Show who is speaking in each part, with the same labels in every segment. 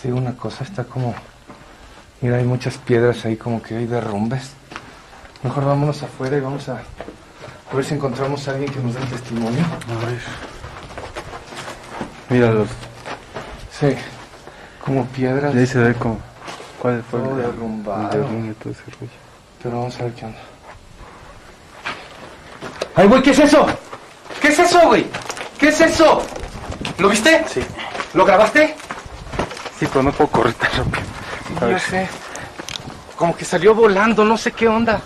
Speaker 1: Te digo una cosa, está como... Mira, hay muchas piedras ahí, como que hay derrumbes. Mejor vámonos afuera y vamos a, a ver si encontramos a alguien que nos dé testimonio.
Speaker 2: A ver.
Speaker 1: Míralos. Sí, como piedras.
Speaker 2: Y ahí se ve como. ¿Cuál fue
Speaker 1: Todo
Speaker 2: el- el
Speaker 1: derrumbado.
Speaker 2: derrumbe, todo ese rollo?
Speaker 1: Pero vamos a ver qué onda. ¡Ay, güey! ¿Qué es eso? ¿Qué es eso, güey? ¿Qué es eso? ¿Lo viste?
Speaker 2: Sí.
Speaker 1: ¿Lo grabaste?
Speaker 2: Sí, pero no puedo correr tan rápido. A ver.
Speaker 1: sé. Como que salió volando, no sé qué onda.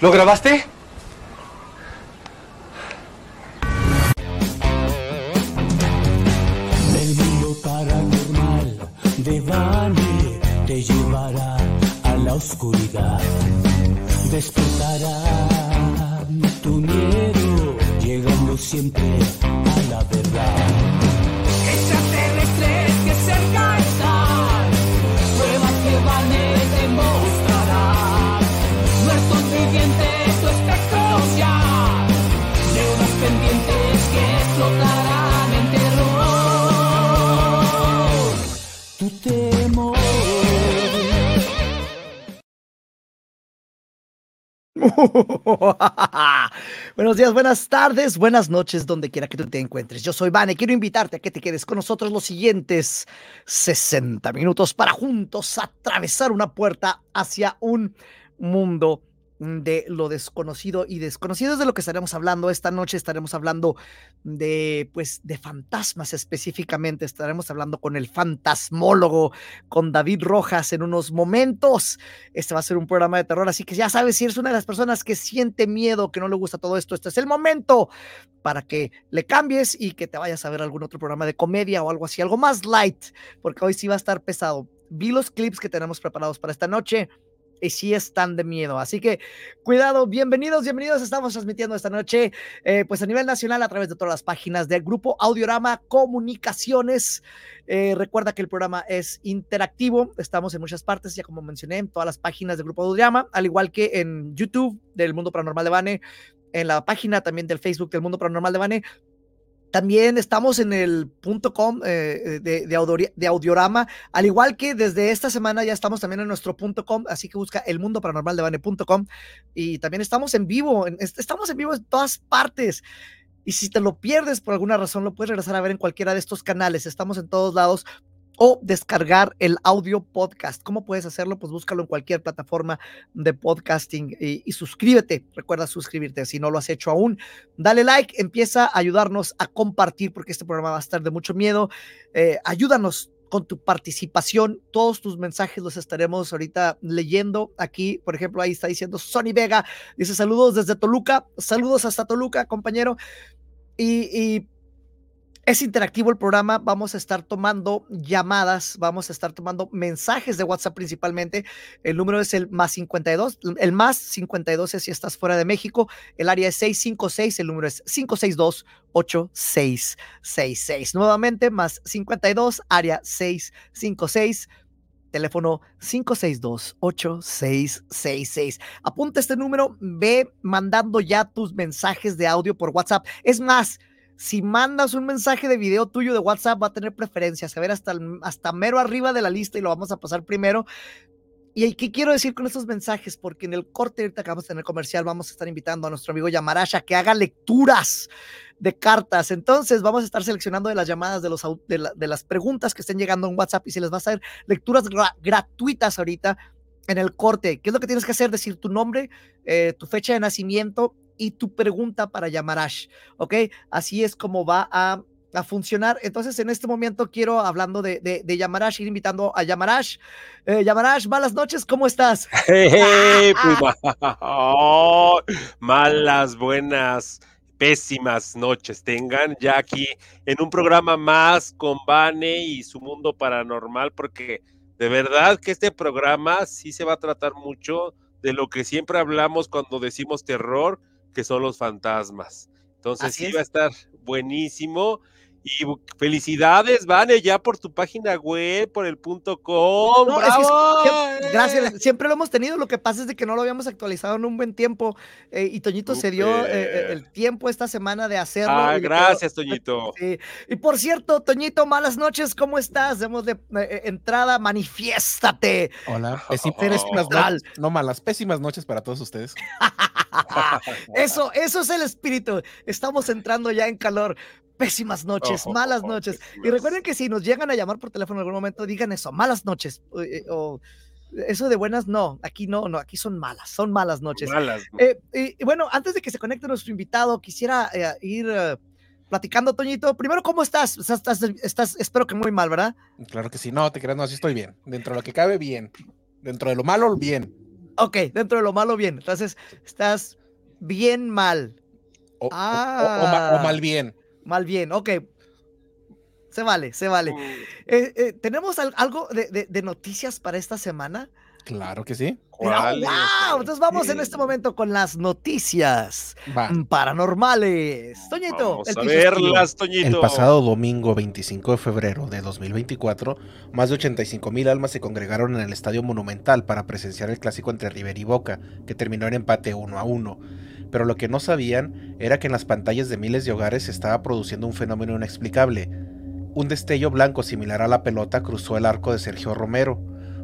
Speaker 1: ¿Lo grabaste?
Speaker 3: Buenos días, buenas tardes, buenas noches, donde quiera que tú te encuentres. Yo soy Vane, quiero invitarte a que te quedes con nosotros los siguientes 60 minutos para juntos atravesar una puerta hacia un mundo de lo desconocido y desconocido es de lo que estaremos hablando. Esta noche estaremos hablando de pues de fantasmas específicamente. Estaremos hablando con el fantasmólogo con David Rojas en unos momentos. Este va a ser un programa de terror, así que ya sabes, si eres una de las personas que siente miedo, que no le gusta todo esto, este es el momento para que le cambies y que te vayas a ver algún otro programa de comedia o algo así, algo más light, porque hoy sí va a estar pesado. Vi los clips que tenemos preparados para esta noche y sí están de miedo. Así que cuidado, bienvenidos, bienvenidos. Estamos transmitiendo esta noche, eh, pues a nivel nacional, a través de todas las páginas del grupo Audiorama Comunicaciones. Eh, recuerda que el programa es interactivo. Estamos en muchas partes, ya como mencioné, en todas las páginas del grupo Audiorama, al igual que en YouTube del Mundo Paranormal de Bane, en la página también del Facebook del Mundo Paranormal de Bane. También estamos en el punto .com eh, de, de, Audori- de Audiorama, al igual que desde esta semana ya estamos también en nuestro punto .com, así que busca el mundo paranormal de Bane.com y también estamos en vivo, en- est- estamos en vivo en todas partes. Y si te lo pierdes por alguna razón, lo puedes regresar a ver en cualquiera de estos canales. Estamos en todos lados. O descargar el audio podcast. ¿Cómo puedes hacerlo? Pues búscalo en cualquier plataforma de podcasting y, y suscríbete. Recuerda suscribirte si no lo has hecho aún. Dale like, empieza a ayudarnos a compartir porque este programa va a estar de mucho miedo. Eh, ayúdanos con tu participación. Todos tus mensajes los estaremos ahorita leyendo aquí. Por ejemplo, ahí está diciendo Sony Vega. Dice saludos desde Toluca. Saludos hasta Toluca, compañero. Y, y es interactivo el programa, vamos a estar tomando llamadas, vamos a estar tomando mensajes de WhatsApp principalmente. El número es el más 52, el más 52 es si estás fuera de México, el área es 656, el número es 562-8666. Nuevamente, más 52, área 656. Teléfono 562-8666. Apunta este número, ve mandando ya tus mensajes de audio por WhatsApp. Es más, si mandas un mensaje de video tuyo de WhatsApp, va a tener preferencias, a ver hasta, hasta mero arriba de la lista y lo vamos a pasar primero. ¿Y qué quiero decir con estos mensajes? Porque en el corte ahorita que vamos a tener comercial, vamos a estar invitando a nuestro amigo Yamarash a que haga lecturas de cartas. Entonces, vamos a estar seleccionando de las llamadas de, los, de las preguntas que estén llegando en WhatsApp y se les va a hacer lecturas gra- gratuitas ahorita en el corte. ¿Qué es lo que tienes que hacer? Decir tu nombre, eh, tu fecha de nacimiento y tu pregunta para Yamarash. ¿Ok? Así es como va a, a funcionar. Entonces, en este momento quiero, hablando de, de, de Yamarash, ir invitando a Yamarash. Eh, Yamarash, malas noches, ¿cómo estás?
Speaker 4: Hey, pues, oh, malas, buenas, pésimas noches tengan ya aquí en un programa más con Vane y su mundo paranormal, porque de verdad que este programa sí se va a tratar mucho de lo que siempre hablamos cuando decimos terror, que son los fantasmas. Entonces sí va a estar buenísimo. Y felicidades, Vane, ya por tu página web, por el punto com.
Speaker 3: No, es que
Speaker 4: ¡Bravo!
Speaker 3: siempre- gracias, siempre lo hemos tenido. Lo que pasa es de que no lo habíamos actualizado en un buen tiempo. eh, y Toñito se dio eh, eh, el tiempo esta semana de hacerlo.
Speaker 4: Ah,
Speaker 3: quedó-
Speaker 4: gracias, Toñito.
Speaker 3: Sí. Y por cierto, Toñito, malas noches, ¿cómo estás? Demos de eh, entrada, manifiéstate.
Speaker 5: Hola,
Speaker 4: Oh.
Speaker 5: pésimas noches, no malas, pésimas noches para todos ustedes.
Speaker 3: Eso, eso es el espíritu. Estamos entrando ya en calor. Pésimas noches,
Speaker 4: Oh,
Speaker 3: malas
Speaker 4: oh,
Speaker 3: noches. Y recuerden que si nos llegan a llamar por teléfono en algún momento, digan eso, malas noches. o, eh, o eso de buenas, no, aquí no, no, aquí son malas, son malas noches.
Speaker 4: Malas.
Speaker 3: Eh, y, y bueno, antes de que se conecte nuestro invitado, quisiera eh, ir eh, platicando, Toñito. Primero, ¿cómo estás? Estás? Estás, espero que muy mal, ¿verdad?
Speaker 5: Claro que sí, no, te creas, no, sí estoy bien. Dentro de lo que cabe, bien. Dentro de lo malo, bien.
Speaker 3: Ok, dentro de lo malo, bien. Entonces, estás bien mal.
Speaker 5: O, o- o- o ma-
Speaker 3: Ah.
Speaker 5: o mal bien.
Speaker 3: Mal bien, ok. Se vale, se vale.
Speaker 4: Mm,
Speaker 3: Eh, eh, ¿Tenemos al- algo de, de- de noticias para esta semana?
Speaker 5: Claro que sí.
Speaker 3: ¡Wow! Entonces vamos en este momento con las noticias
Speaker 5: Va.
Speaker 3: paranormales. Toñito,
Speaker 4: Vamos
Speaker 3: el
Speaker 4: a verlas, Toñito.
Speaker 5: El pasado domingo 25 de febrero de 2024, más de 85 mil almas se congregaron en el Estadio Monumental para presenciar el clásico entre River y Boca, que terminó en empate 1 a 1. Pero lo que no sabían era que en las pantallas de miles de hogares se estaba produciendo un fenómeno inexplicable. Un destello blanco similar a la pelota cruzó el arco de Sergio Romero,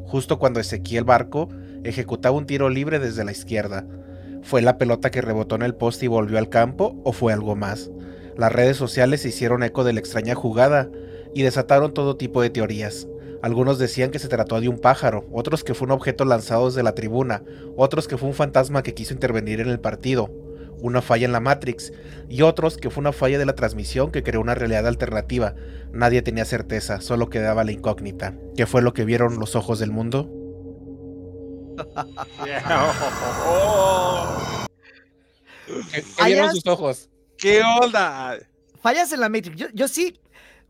Speaker 5: justo cuando Ezequiel Barco ejecutaba un tiro libre desde la izquierda. ¿Fue la pelota que rebotó en el poste y volvió al campo o fue algo más? Las redes sociales hicieron eco de la extraña jugada y desataron todo tipo de teorías. Algunos decían que se trató de un pájaro, otros que fue un objeto lanzado desde la tribuna, otros que fue un fantasma que quiso intervenir en el partido, una falla en la Matrix, y otros que fue una falla de la transmisión que creó una realidad alternativa. Nadie tenía certeza, solo quedaba la incógnita. ¿Qué fue lo que vieron los ojos del mundo? ¿Qué, qué vieron
Speaker 3: Hayas-
Speaker 5: sus ojos?
Speaker 4: ¿Qué onda?
Speaker 3: Fallas en la Matrix. Yo, yo sí,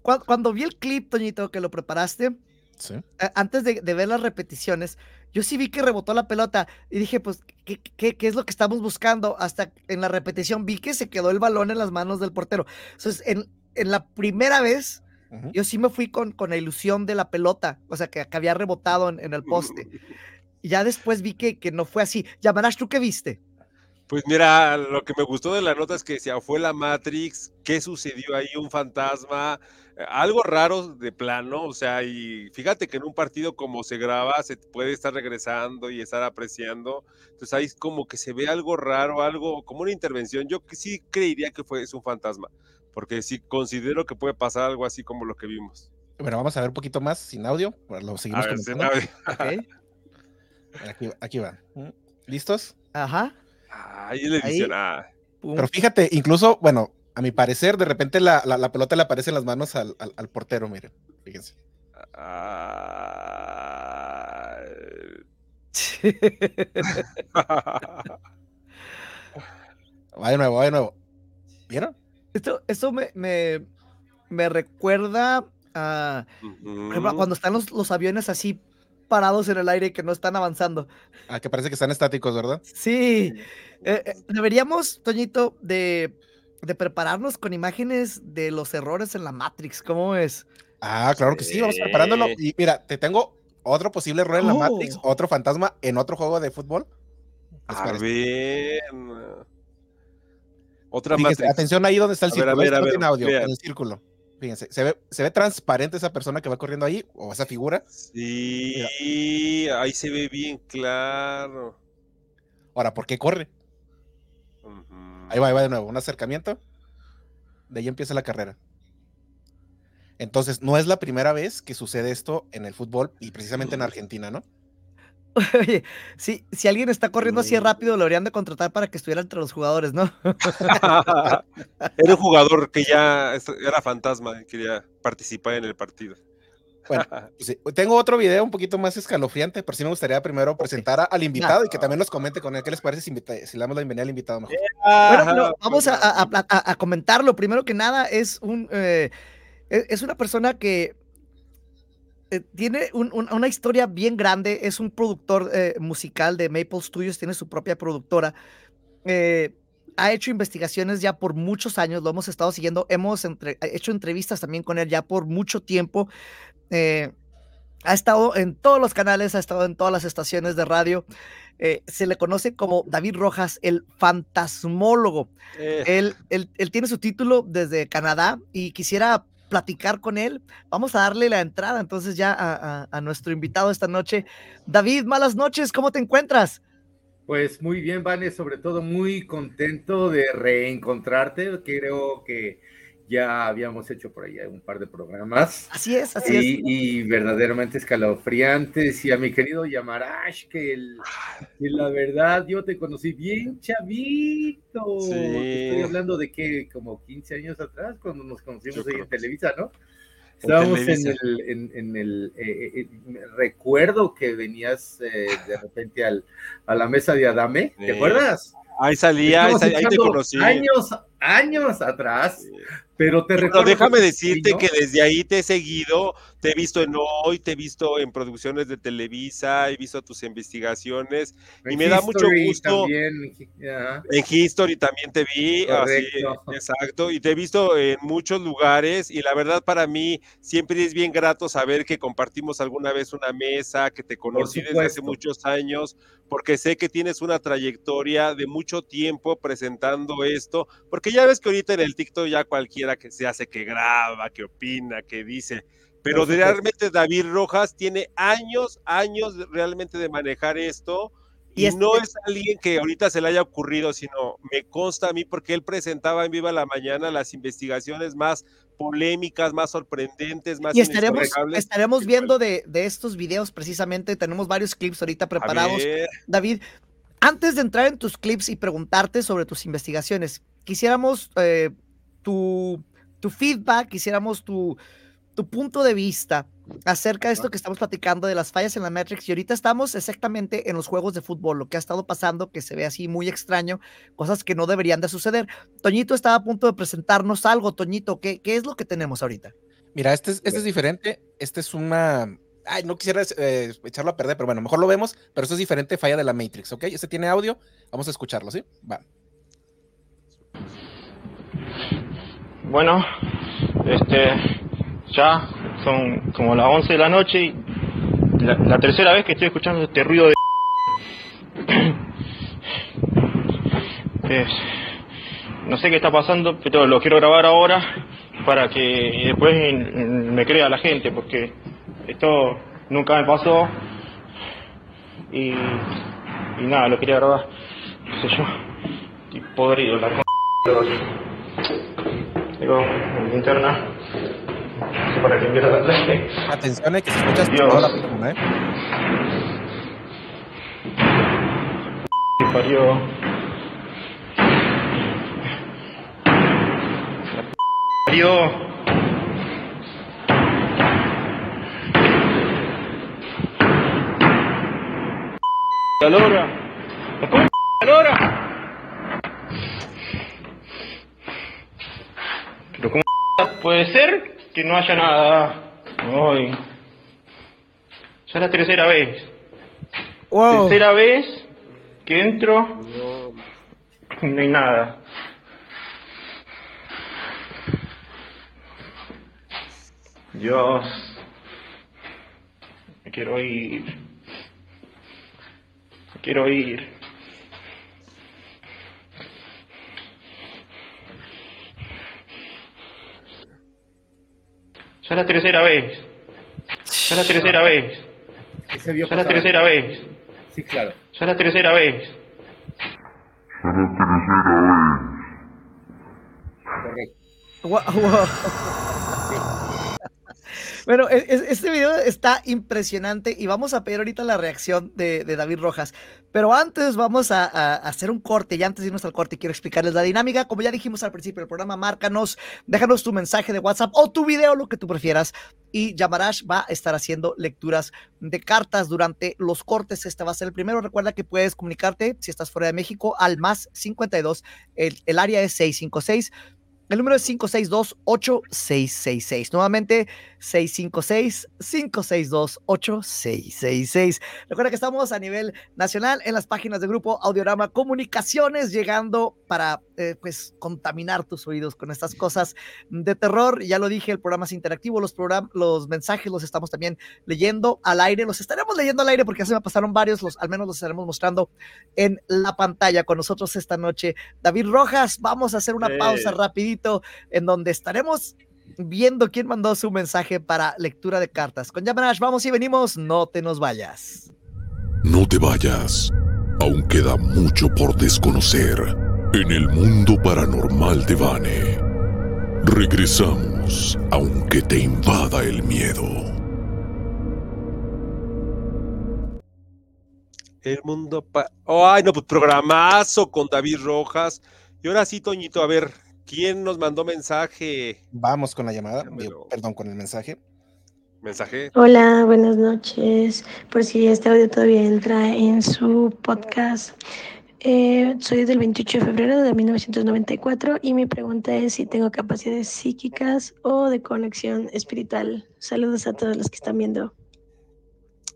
Speaker 3: cua- cuando, vi el clip, Toñito, que lo preparaste,
Speaker 5: Sí.
Speaker 3: antes de, de ver las repeticiones, yo sí vi que rebotó la pelota y dije, pues, ¿qué, qué, qué es lo que estamos buscando? Hasta en la repetición vi que se quedó el balón en las manos del portero. Entonces, en, en la primera vez,
Speaker 5: Ujú.
Speaker 3: yo sí me fui con, con la ilusión de la pelota, o sea, que, que había rebotado en, en el poste. Y ya después vi que, que no fue así. Yamanash, ¿tú qué viste?
Speaker 4: Pues mira, lo que me gustó de la nota es que decía, fue la Matrix, ¿qué sucedió ahí? Un fantasma, algo raro de plano, o sea, y fíjate que en un partido como se graba, se puede estar regresando y estar apreciando, entonces ahí como que se ve algo raro, algo como una intervención, yo que sí creería que fue, es un fantasma, porque sí considero que puede pasar algo así como lo que vimos.
Speaker 5: Bueno, vamos a ver un poquito más sin audio. Lo
Speaker 4: A
Speaker 5: seguimos
Speaker 4: ver.
Speaker 5: Aquí, aquí va. ¿Listos?
Speaker 3: Ajá.
Speaker 4: Ay, la edición, ah.
Speaker 3: Pum.
Speaker 5: Pero fíjate, incluso, bueno, a mi parecer, de repente la, la- la pelota le aparece en las manos al, al- al portero, miren. Fíjense.
Speaker 4: Ah.
Speaker 5: Va de nuevo, va de nuevo. ¿Vieron?
Speaker 3: Esto, esto me, me, me recuerda a, cuando están los, los aviones así parados en el aire que no están avanzando.
Speaker 5: Ah, que parece que están estáticos, ¿verdad?
Speaker 3: Sí, eh, eh, deberíamos, Toñito, de, de prepararnos con imágenes de los errores en la Matrix. ¿Cómo es?
Speaker 5: Ah, claro que sí, vamos preparándolo. Y mira, te tengo otro posible error en la Matrix,
Speaker 3: Oh.
Speaker 5: otro fantasma en otro juego de fútbol. ¿Qué les
Speaker 4: A
Speaker 5: parece?
Speaker 4: ver. Otra
Speaker 5: Fíjense,
Speaker 4: Matrix.
Speaker 5: atención ahí donde está el
Speaker 4: A ver, a
Speaker 5: círculo.
Speaker 4: ver, a ver,
Speaker 5: audio, en el círculo. Fíjense, se ve, se ve transparente esa persona que va corriendo ahí, o esa figura.
Speaker 4: Sí, ahí se ve bien claro.
Speaker 5: Ahora, ¿por qué corre? Ahí va, ahí va de nuevo, un acercamiento. De ahí empieza la carrera. Entonces, no es la primera vez que sucede esto en el fútbol y precisamente en Argentina, ¿no?
Speaker 3: Oye, si, si alguien está corriendo así rápido, lo deberían de contratar para que estuviera entre los jugadores, ¿no?
Speaker 4: Era un jugador que ya era fantasma y quería participar en el partido.
Speaker 5: Bueno, pues sí, tengo otro video un poquito más escalofriante, pero sí me gustaría primero presentar a- al invitado y que también nos comente con él qué les parece si, invita- si le damos la bienvenida al invitado mejor.
Speaker 3: Bueno, vamos a, a- a- a- a comentarlo. Primero que nada, es un eh, e- es una persona que eh, tiene un- un- una historia bien grande. Es un productor eh, musical de Maple Studios, tiene su propia productora. Eh, ha hecho investigaciones ya por muchos años, lo hemos estado siguiendo, hemos entre- hecho entrevistas también con él ya por mucho tiempo. eh, ha estado en todos los canales, ha estado en todas las estaciones de radio. eh, se le conoce como David Rojas, el fantasmólogo.
Speaker 4: Eh,
Speaker 3: Él, él, él tiene su título desde Canadá y quisiera platicar con él. Vamos a darle la entrada entonces ya a, a- a nuestro invitado esta noche. David, malas noches, ¿cómo te encuentras?
Speaker 6: Pues muy bien, Vane, sobre todo muy contento de reencontrarte. Creo que ya habíamos hecho por ahí un par de programas
Speaker 3: Así es, así es.
Speaker 6: y, verdaderamente escalofriantes. Y a mi querido Yamarash, que, el- que la verdad yo te conocí bien chavito.
Speaker 4: Sí.
Speaker 6: Te Estoy hablando de que como 15 años atrás, cuando nos conocimos
Speaker 4: Yo
Speaker 6: ahí
Speaker 4: creo
Speaker 6: en Televisa, ¿no? Estábamos en el, en, en el eh, eh, eh, recuerdo que venías eh, de repente al, a la mesa de Adame, ¿te acuerdas?
Speaker 4: ahí salía, ahí, te conocí.
Speaker 6: Años, años atrás, pero te
Speaker 4: Pero
Speaker 6: recuerdo.
Speaker 4: déjame decirte que desde ahí te he seguido, te he visto en Hoy, te he visto en producciones de Televisa, he visto tus investigaciones, y
Speaker 6: En
Speaker 4: me da mucho
Speaker 6: History
Speaker 4: gusto.
Speaker 6: También, ajá.
Speaker 4: en History también te vi, así, exacto, y te he visto en muchos lugares, y la verdad para mí siempre es bien grato saber que compartimos alguna vez una mesa, que te conocí desde hace muchos años, porque sé que tienes una trayectoria de mucho tiempo presentando esto, porque ya ves que ahorita en el TikTok ya cualquiera que se hace que graba, que opina, que dice, pero realmente David Rojas tiene años, años realmente de manejar esto.
Speaker 3: Y
Speaker 4: Y,
Speaker 3: este-
Speaker 4: no es alguien que ahorita se le haya ocurrido, sino me consta a mí porque él presentaba en Viva la Mañana las investigaciones más polémicas, más sorprendentes, más
Speaker 3: Y estaremos, estaremos viendo de, de estos videos precisamente, tenemos varios clips ahorita preparados. David, antes de entrar en tus clips y preguntarte sobre tus investigaciones, quisiéramos eh, tu, tu feedback, quisiéramos tu, tu punto de vista acerca de esto que estamos platicando de las fallas en la Matrix y ahorita estamos exactamente en los juegos de fútbol, lo que ha estado pasando, que se ve así muy extraño, cosas que no deberían de suceder. Toñito estaba a punto de presentarnos algo, Toñito, ¿qué, qué es lo que tenemos ahorita?
Speaker 5: Mira, este es, este es diferente. Este es una. Ay, no quisiera eh, echarlo a perder, pero bueno, mejor lo vemos. Pero esto es diferente, falla de la Matrix, ¿ok? Este tiene audio. Vamos a escucharlo, ¿sí? Va.
Speaker 7: Bueno, este, ya son como las 11 de la noche y la, tercera vez que estoy escuchando este ruido de... Es- no sé qué está pasando, pero lo quiero grabar ahora para que después me crea la gente, porque esto nunca me pasó y, nada, lo quería grabar, qué sé yo, y podrido la. Digo, en linterna. Para que viera la.
Speaker 5: Atención, eh, que se escucha
Speaker 7: Dios.
Speaker 5: la película, ¿eh?
Speaker 7: Y parió. La parió. La p- lora. Pero cómo puede ser que no haya nada. Ay. Ya es la tercera vez.
Speaker 3: Wow.
Speaker 7: Tercera vez que entro y no hay nada. Dios. Me quiero ir. Me quiero ir. Ya es la tercera vez. Ya es la tercera vez. Ya es la tercera vez.
Speaker 6: Sí, claro.
Speaker 7: Ya es la tercera vez.
Speaker 6: Correcto.
Speaker 3: Bueno, e- este video está impresionante y vamos a pedir ahorita la reacción de, David Rojas. Pero antes vamos a hacer un corte y antes de irnos al corte quiero explicarles la dinámica. Como ya dijimos al principio del programa, márcanos, déjanos tu mensaje de WhatsApp o tu video, lo que tú prefieras. Y Yamarash va a estar haciendo lecturas de cartas durante los cortes. Este va a ser el primero. Recuerda que puedes comunicarte si estás fuera de México al más 52. El, el área es 656. El número es 562-8666. Nuevamente, 656-562-8666. Recuerda que estamos a nivel nacional en las páginas de Grupo Audiorama Comunicaciones, llegando para eh, pues contaminar tus oídos con estas cosas de terror. Ya lo dije, el programa es interactivo, los, program los mensajes los estamos también leyendo al aire, los estaremos leyendo al aire porque ya se me pasaron varios, los, al menos los estaremos mostrando en la pantalla con nosotros esta noche. David Rojas, vamos a hacer una pausa rapidito en donde estaremos viendo quién mandó su mensaje para lectura de cartas. Con Yamanash, vamos y venimos, no te nos vayas.
Speaker 8: No te vayas, aún queda mucho por desconocer en el mundo paranormal de Vane. Regresamos, aunque te invada el miedo.
Speaker 4: El mundo pa Ay, no, pues programazo con David Rojas. Y ahora sí, Toñito, a ver, ¿quién nos mandó mensaje?
Speaker 5: Vamos con la llamada, Digo, perdón, con el mensaje.
Speaker 4: ¿Mensaje?
Speaker 9: Hola, buenas noches. Por si este audio todavía entra en su podcast. Eh, soy del 28 de febrero de 1994 y mi pregunta es si tengo capacidades psíquicas o de conexión espiritual. Saludos a todos los que están viendo.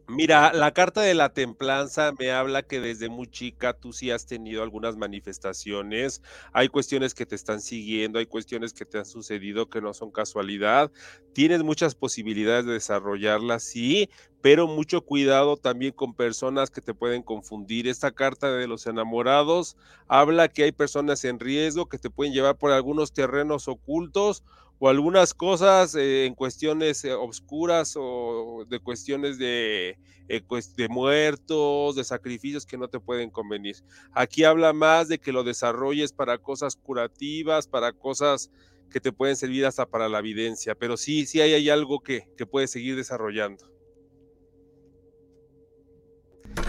Speaker 4: Mira, la carta de la templanza me habla que desde muy chica tú sí has tenido algunas manifestaciones, hay cuestiones que te están siguiendo, hay cuestiones que te han sucedido que no son casualidad, tienes muchas posibilidades de desarrollarlas, sí, pero mucho cuidado también con personas que te pueden confundir. Esta carta de los enamorados habla que hay personas en riesgo que te pueden llevar por algunos terrenos ocultos o algunas cosas eh, en cuestiones eh, obscuras o de cuestiones de, eh, de muertos, de sacrificios que no te pueden convenir. Aquí habla más de que lo desarrolles para cosas curativas, para cosas que te pueden servir hasta para la evidencia, pero sí, sí hay, algo que, que puedes seguir desarrollando.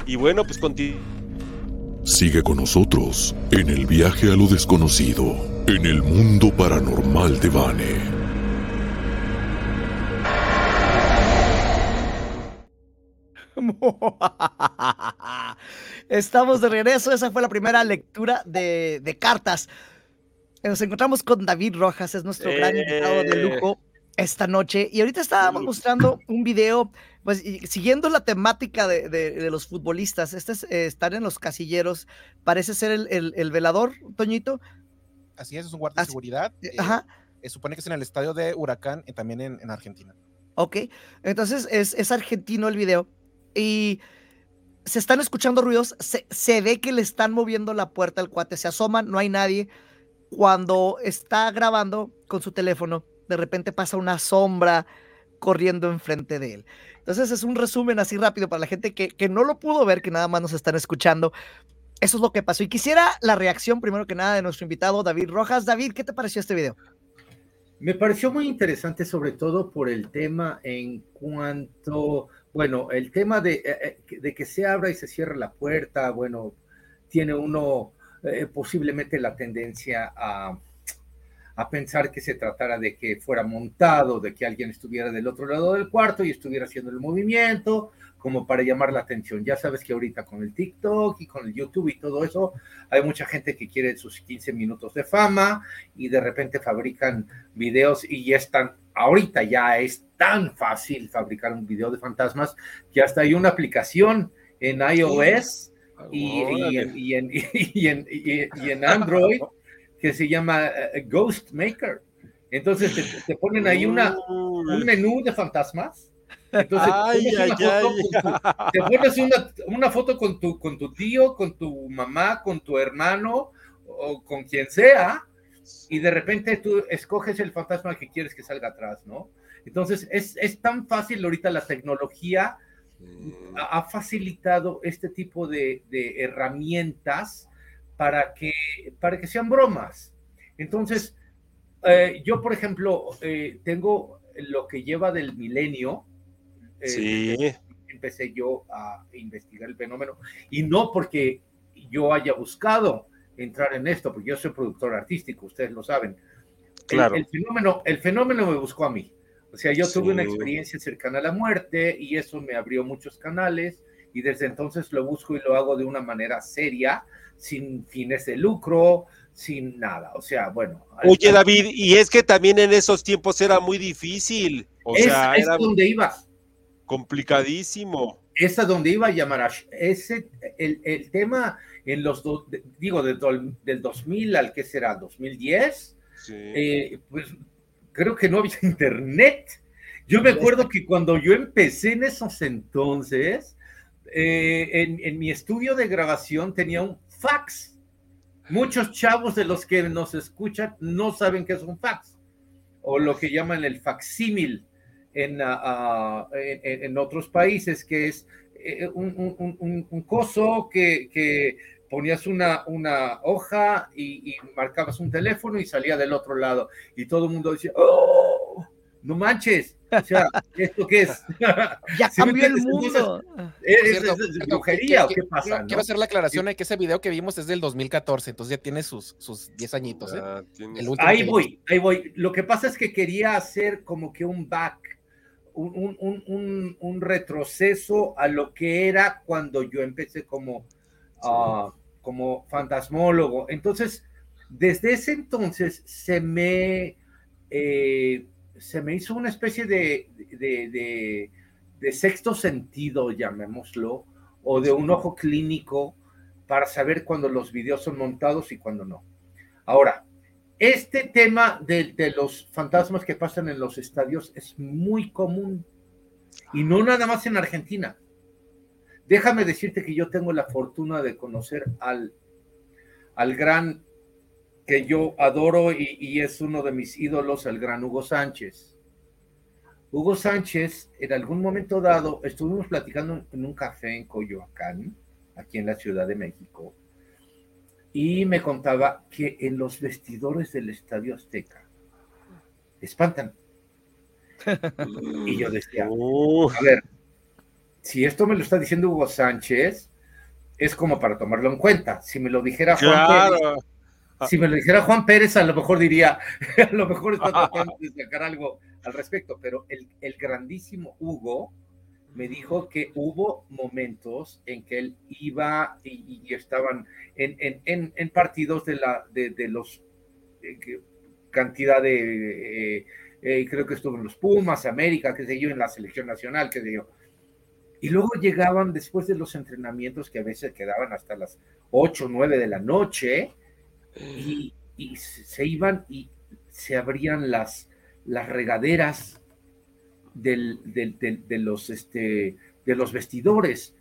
Speaker 4: Y bueno, pues continúa.
Speaker 8: Sigue con nosotros en el viaje a lo desconocido, en el mundo paranormal de Vane.
Speaker 3: Estamos de regreso, esa fue la primera lectura de, de cartas. Nos encontramos con David Rojas, es nuestro gran invitado de lujo esta noche. Y ahorita estábamos mostrando un video, pues siguiendo la temática de, de, los futbolistas. Este es eh, estar en los casilleros. Parece ser el, el, velador, Toñito.
Speaker 5: Así es, es un guardia de seguridad. Eh, Ajá. Eh, supone que es en el estadio de Huracán, y también en, en, Argentina.
Speaker 3: Ok, entonces es, es, argentino el video. Y se están escuchando ruidos. Se, se ve que le están moviendo la puerta al cuate. Se asoman, no hay nadie. Cuando está grabando con su teléfono, de repente pasa una sombra corriendo enfrente de él. Entonces es un resumen así rápido para la gente que, que no lo pudo ver, que nada más nos están escuchando. Eso es lo que pasó. Y quisiera la reacción, primero que nada, de nuestro invitado, David Rojas. David, ¿qué te pareció este video?
Speaker 6: Me pareció muy interesante, sobre todo por el tema en cuanto, bueno, el tema de, eh, eh, de que se abra y se cierre la puerta, bueno, tiene uno eh, posiblemente la tendencia a, a pensar que se tratara de que fuera montado, de que alguien estuviera del otro lado del cuarto y estuviera haciendo el movimiento, como para llamar la atención. Ya sabes que ahorita con el TikTok y con el YouTube y todo eso, hay mucha gente que quiere sus 15 minutos de fama y de repente fabrican videos y ya están, ahorita ya es tan fácil fabricar un video de fantasmas que hasta hay una aplicación en iOS y, y, en, y, en, y en Android que se llama eh, Ghost Maker. Entonces te, ponen ahí una, un menú de fantasmas. Entonces te pones una, foto con tu, con tu tío, con tu mamá, con tu hermano o con quien sea, y de repente tú escoges el fantasma que quieres que salga atrás, ¿no? Entonces es, es tan fácil ahorita la tecnología ha facilitado este tipo de, de herramientas para que, para que sean bromas. Entonces, eh, yo, por ejemplo, eh, tengo lo que lleva del milenio.
Speaker 4: Eh, sí.
Speaker 6: Empecé yo a investigar el fenómeno y no porque yo haya buscado entrar en esto, porque yo soy productor artístico, ustedes lo saben.
Speaker 4: Claro.
Speaker 6: El, fenómeno, el fenómeno me buscó a mí. O sea, yo tuve una experiencia cercana a la muerte y eso me abrió muchos canales y desde entonces lo busco y lo hago de una manera seria, sin fines de lucro, sin nada. O sea, bueno.
Speaker 4: Oye, David, y es que también en esos tiempos era muy difícil. O
Speaker 6: es,
Speaker 4: sea,
Speaker 6: es
Speaker 4: era
Speaker 6: donde iba.
Speaker 4: Complicadísimo.
Speaker 6: Es a donde iba Yamarash. Ese, el, el tema en los, do- de- digo, del, do- del 2000 al que será, 2010,
Speaker 4: Sí.
Speaker 6: eh, pues creo que no había internet. Yo me acuerdo que cuando yo empecé en esos entonces, eh, en, en mi estudio de grabación tenía un fax. Muchos chavos de los que nos escuchan no saben qué es un fax, o lo que llaman el facsímil en, ah, ah, en, en otros países, que es eh, un, un- un- un- coso que, que ponías una, una hoja y, y marcabas un teléfono y salía del otro lado. Y todo el mundo decía, ¡Oh! ¡No manches! O sea, ¿esto qué es?
Speaker 3: Ya
Speaker 6: ¿Sí me
Speaker 3: cambió el mundo.
Speaker 6: ¿Es,
Speaker 10: Por
Speaker 6: es- es
Speaker 10: quiero-
Speaker 6: brujería o qué pasa?
Speaker 10: quiero-
Speaker 6: no?
Speaker 10: Quiero hacer la aclaración de que ese video que vimos es del 2014, entonces ya tiene sus, sus 10 añitos. ¿eh?
Speaker 4: Ah, tienes-
Speaker 10: El último
Speaker 6: Ahí voy, ahí voy. Lo que pasa es que quería hacer como que un back, un, un- un- un- retroceso a lo que era cuando yo empecé como, ah, como fantasmólogo. Entonces, desde ese entonces se me, eh, se me hizo una especie de, de- de- de sexto sentido, llamémoslo, o de un ojo clínico para saber cuando los videos son montados y cuando no. Ahora, este tema de, los fantasmas que pasan en los estadios es muy común y no nada más en Argentina. Déjame decirte que yo tengo la fortuna de conocer al, al gran que yo adoro y, y es uno de mis ídolos, el gran Hugo Sánchez. Hugo Sánchez, en algún momento dado, estuvimos platicando en un café en Coyoacán, aquí en la Ciudad de México, y me contaba que en los vestidores del Estadio Azteca espantan. Y yo decía, a ver, si esto me lo está diciendo Hugo Sánchez, es como para tomarlo en cuenta. Si me lo dijera Juan Pérez, si me lo dijera Juan Pérez, a lo mejor diría, a lo mejor está tratando de sacar algo al respecto, pero el, el grandísimo Hugo me dijo que hubo momentos en que él iba y, estaban en, en- en- partidos de, la, de, los eh, cantidad de, eh, eh, creo que estuvo en los Pumas, América, qué sé yo, en la selección nacional, qué sé yo. Y luego llegaban después de los entrenamientos que a veces quedaban hasta las 8 o 9 de la noche y, y se iban y se abrían las, las regaderas del- del- del- de, los, este, de los vestidores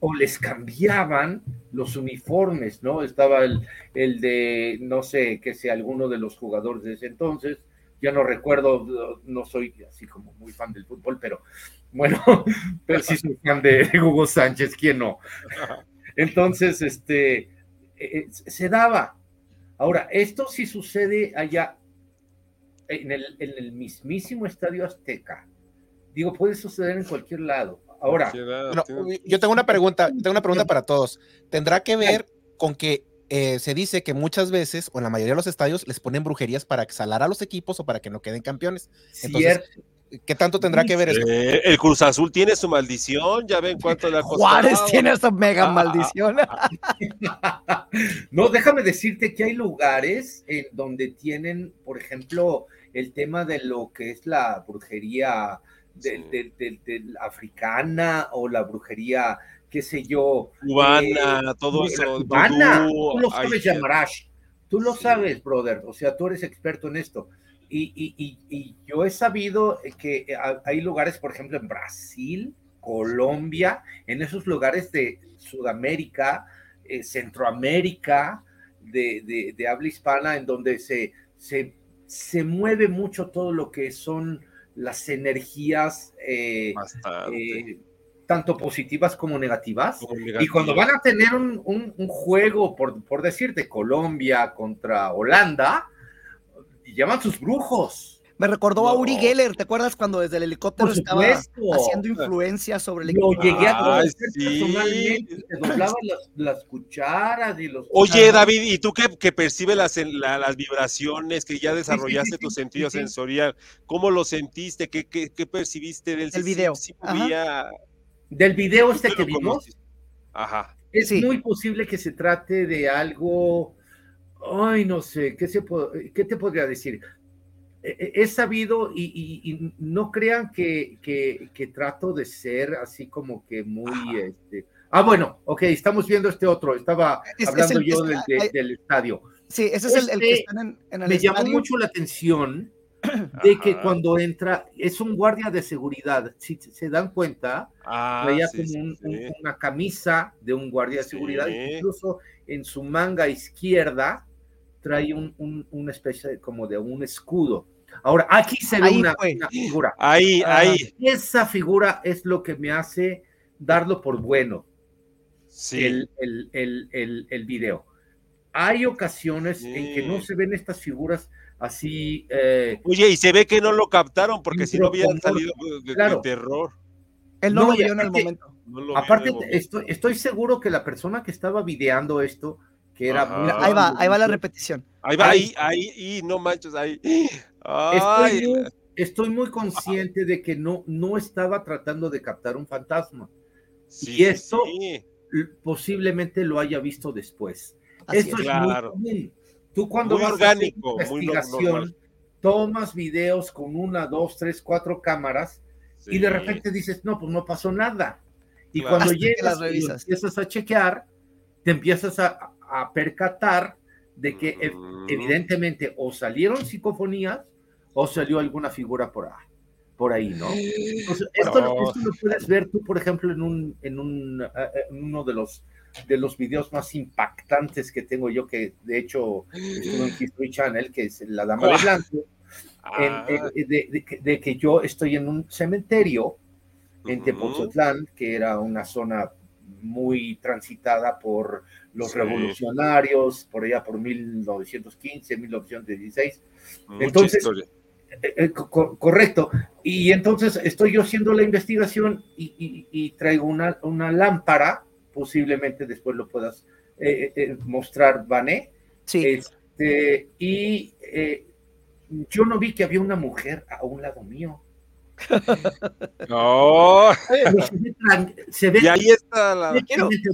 Speaker 6: o les cambiaban los uniformes, ¿no? Estaba el, el de, no sé, que sea alguno de los jugadores de ese entonces, ya no recuerdo, no soy así como muy fan del fútbol, pero bueno, pero sí soy fan de Hugo Sánchez, ¿quién no? Entonces, este, eh, eh, se daba. Ahora, esto sí sucede allá en el, en el mismísimo Estadio Azteca. Digo, puede suceder en cualquier lado. Ahora,
Speaker 10: Bueno, yo tengo una pregunta, tengo una pregunta para todos. ¿Tendrá que ver con que eh, se dice que muchas veces, o en la mayoría de los estadios, les ponen brujerías para exhalar a los equipos o para que no queden campeones? Entonces,
Speaker 6: cierto.
Speaker 10: ¿Qué tanto tendrá que ver esto?
Speaker 4: Eh, el Cruz Azul tiene su maldición, ya ven cuánto le ha costado.
Speaker 3: Juárez tiene esa mega
Speaker 4: ah,
Speaker 3: maldición.
Speaker 6: No, déjame decirte que hay lugares en donde tienen, por ejemplo, el tema de lo que es la brujería de-
Speaker 4: Sí.
Speaker 6: de- africana o la brujería, qué sé yo.
Speaker 4: Cubana,
Speaker 6: eh,
Speaker 4: todo eso.
Speaker 6: Cubana,
Speaker 4: vudú,
Speaker 6: tú lo sabes, Yamarash. Tú lo
Speaker 4: Sí.
Speaker 6: sabes, brother. O sea, tú eres experto en esto. Y, y- y- y yo he sabido que ha- hay lugares, por ejemplo, en Brasil, Colombia, en esos lugares de Sudamérica, eh, Centroamérica, de, de- de habla hispana, en donde se, se, se mueve mucho todo lo que son las energías, eh, eh, tanto positivas como negativas.
Speaker 4: Como
Speaker 6: Y cuando van a tener un, un- un juego, por, por decirte, Colombia contra Holanda, llaman sus brujos.
Speaker 3: Me recordó a. Uri Geller, ¿te acuerdas cuando desde el helicóptero estaba haciendo influencia sobre el equipo?
Speaker 6: llegué a
Speaker 4: Ay,
Speaker 6: conocer
Speaker 4: sí.
Speaker 6: personalmente, doblaban las, las cucharas y los...
Speaker 4: Oye, David, ¿y tú que, que percibes las, la- las vibraciones, que ya
Speaker 6: sí,
Speaker 4: desarrollaste
Speaker 6: sí,
Speaker 4: tu
Speaker 6: sí,
Speaker 4: sentido
Speaker 6: sí, sí.
Speaker 4: sensorial? ¿Cómo lo sentiste? ¿Qué, qué, qué percibiste del
Speaker 3: El video.
Speaker 4: Movía-
Speaker 6: Del video este que vimos,
Speaker 4: conociste. Ajá.
Speaker 6: es
Speaker 3: Sí.
Speaker 6: muy posible que se trate de algo, ay, no sé, ¿qué, se po- qué te podría decir? He he sabido y, y- y no crean que, que- que trato de ser así como que muy... Este... Ah, bueno, ok, estamos viendo este otro. Estaba
Speaker 3: Es- es
Speaker 6: hablando
Speaker 3: el-
Speaker 6: yo
Speaker 3: es-
Speaker 6: del, de-
Speaker 3: hay-
Speaker 6: del estadio.
Speaker 3: Sí, ese es el, el que
Speaker 6: Este
Speaker 3: están en, en el
Speaker 6: Me llamó mucho la atención de que
Speaker 4: Ajá.
Speaker 6: cuando entra, es un guardia de seguridad. Si se dan cuenta,
Speaker 4: Ah,
Speaker 6: traía
Speaker 4: sí,
Speaker 6: como un-
Speaker 4: sí.
Speaker 6: un- una camisa de un guardia de seguridad,
Speaker 4: Sí.
Speaker 6: incluso en su manga izquierda trae un, un- una especie de- como de un escudo. Ahora, aquí se ve
Speaker 3: Ahí
Speaker 6: una, una figura.
Speaker 4: Ahí,
Speaker 3: Ah.
Speaker 4: ahí.
Speaker 6: Esa figura es lo que me hace darlo por bueno,
Speaker 4: Sí.
Speaker 6: el, el, el, el, el video. Hay ocasiones en que no se ven estas figuras así. eh,
Speaker 4: Oye, y se ve que no lo captaron porque si no hubieran salido de, de
Speaker 6: Claro.
Speaker 4: terror.
Speaker 3: Él no,
Speaker 6: No,
Speaker 3: lo vio en el momento.
Speaker 4: No
Speaker 6: Aparte, estoy, estoy seguro que la persona que estaba videando esto, que era
Speaker 3: Mira, ahí va, ahí va la repetición.
Speaker 4: Ahí va,
Speaker 6: Ahí
Speaker 4: ahí, ahí, y no manches, ahí.
Speaker 6: Estoy muy, estoy muy consciente de que no, no estaba tratando de captar un fantasma.
Speaker 4: sí,
Speaker 6: y
Speaker 4: sí,
Speaker 6: esto-
Speaker 4: sí.
Speaker 6: Posiblemente lo haya visto después.
Speaker 3: Así
Speaker 6: Esto
Speaker 3: es.
Speaker 6: es,
Speaker 4: Claro.
Speaker 6: muy común. Tú cuando
Speaker 4: Muy
Speaker 6: vas a hacer
Speaker 4: orgánico,
Speaker 6: una
Speaker 4: muy no-
Speaker 6: investigación,
Speaker 4: normal.
Speaker 6: tomas videos con una, dos, tres, cuatro cámaras y de
Speaker 4: Sí.
Speaker 6: repente dices, no, pues no pasó nada. Y
Speaker 4: Claro.
Speaker 6: cuando
Speaker 3: Hasta las
Speaker 6: llegas y empiezas a chequear, te empiezas a, a percatar de que
Speaker 4: Ujú.
Speaker 6: evidentemente o salieron psicofonías o salió alguna figura por ahí, por ahí ¿no? Entonces, esto,
Speaker 4: No.
Speaker 6: esto lo puedes ver tú, por ejemplo, en, un, en, un, eh, eh, en uno de los, de los videos más impactantes que tengo yo, que de hecho estuvo en History Channel, que es La Dama de
Speaker 4: Ah.
Speaker 6: Blanco,
Speaker 4: Ah,
Speaker 6: en- de, de que- de que yo estoy en un cementerio en. Tepoztlán, que era una zona muy transitada por los
Speaker 4: Sí.
Speaker 6: revolucionarios, por allá por 1915, 1916.
Speaker 4: Mucha
Speaker 6: entonces-
Speaker 4: historia.
Speaker 6: Eh, eh, co- co- correcto. Y entonces estoy yo haciendo la investigación y, y- y traigo una, una lámpara, posiblemente después lo puedas eh, eh, mostrar, Vané.
Speaker 3: Sí,
Speaker 6: Este, y eh, yo no vi que había una mujer a un lado mío.
Speaker 4: No,
Speaker 6: se ve, tran- se ve
Speaker 4: y ahí está la.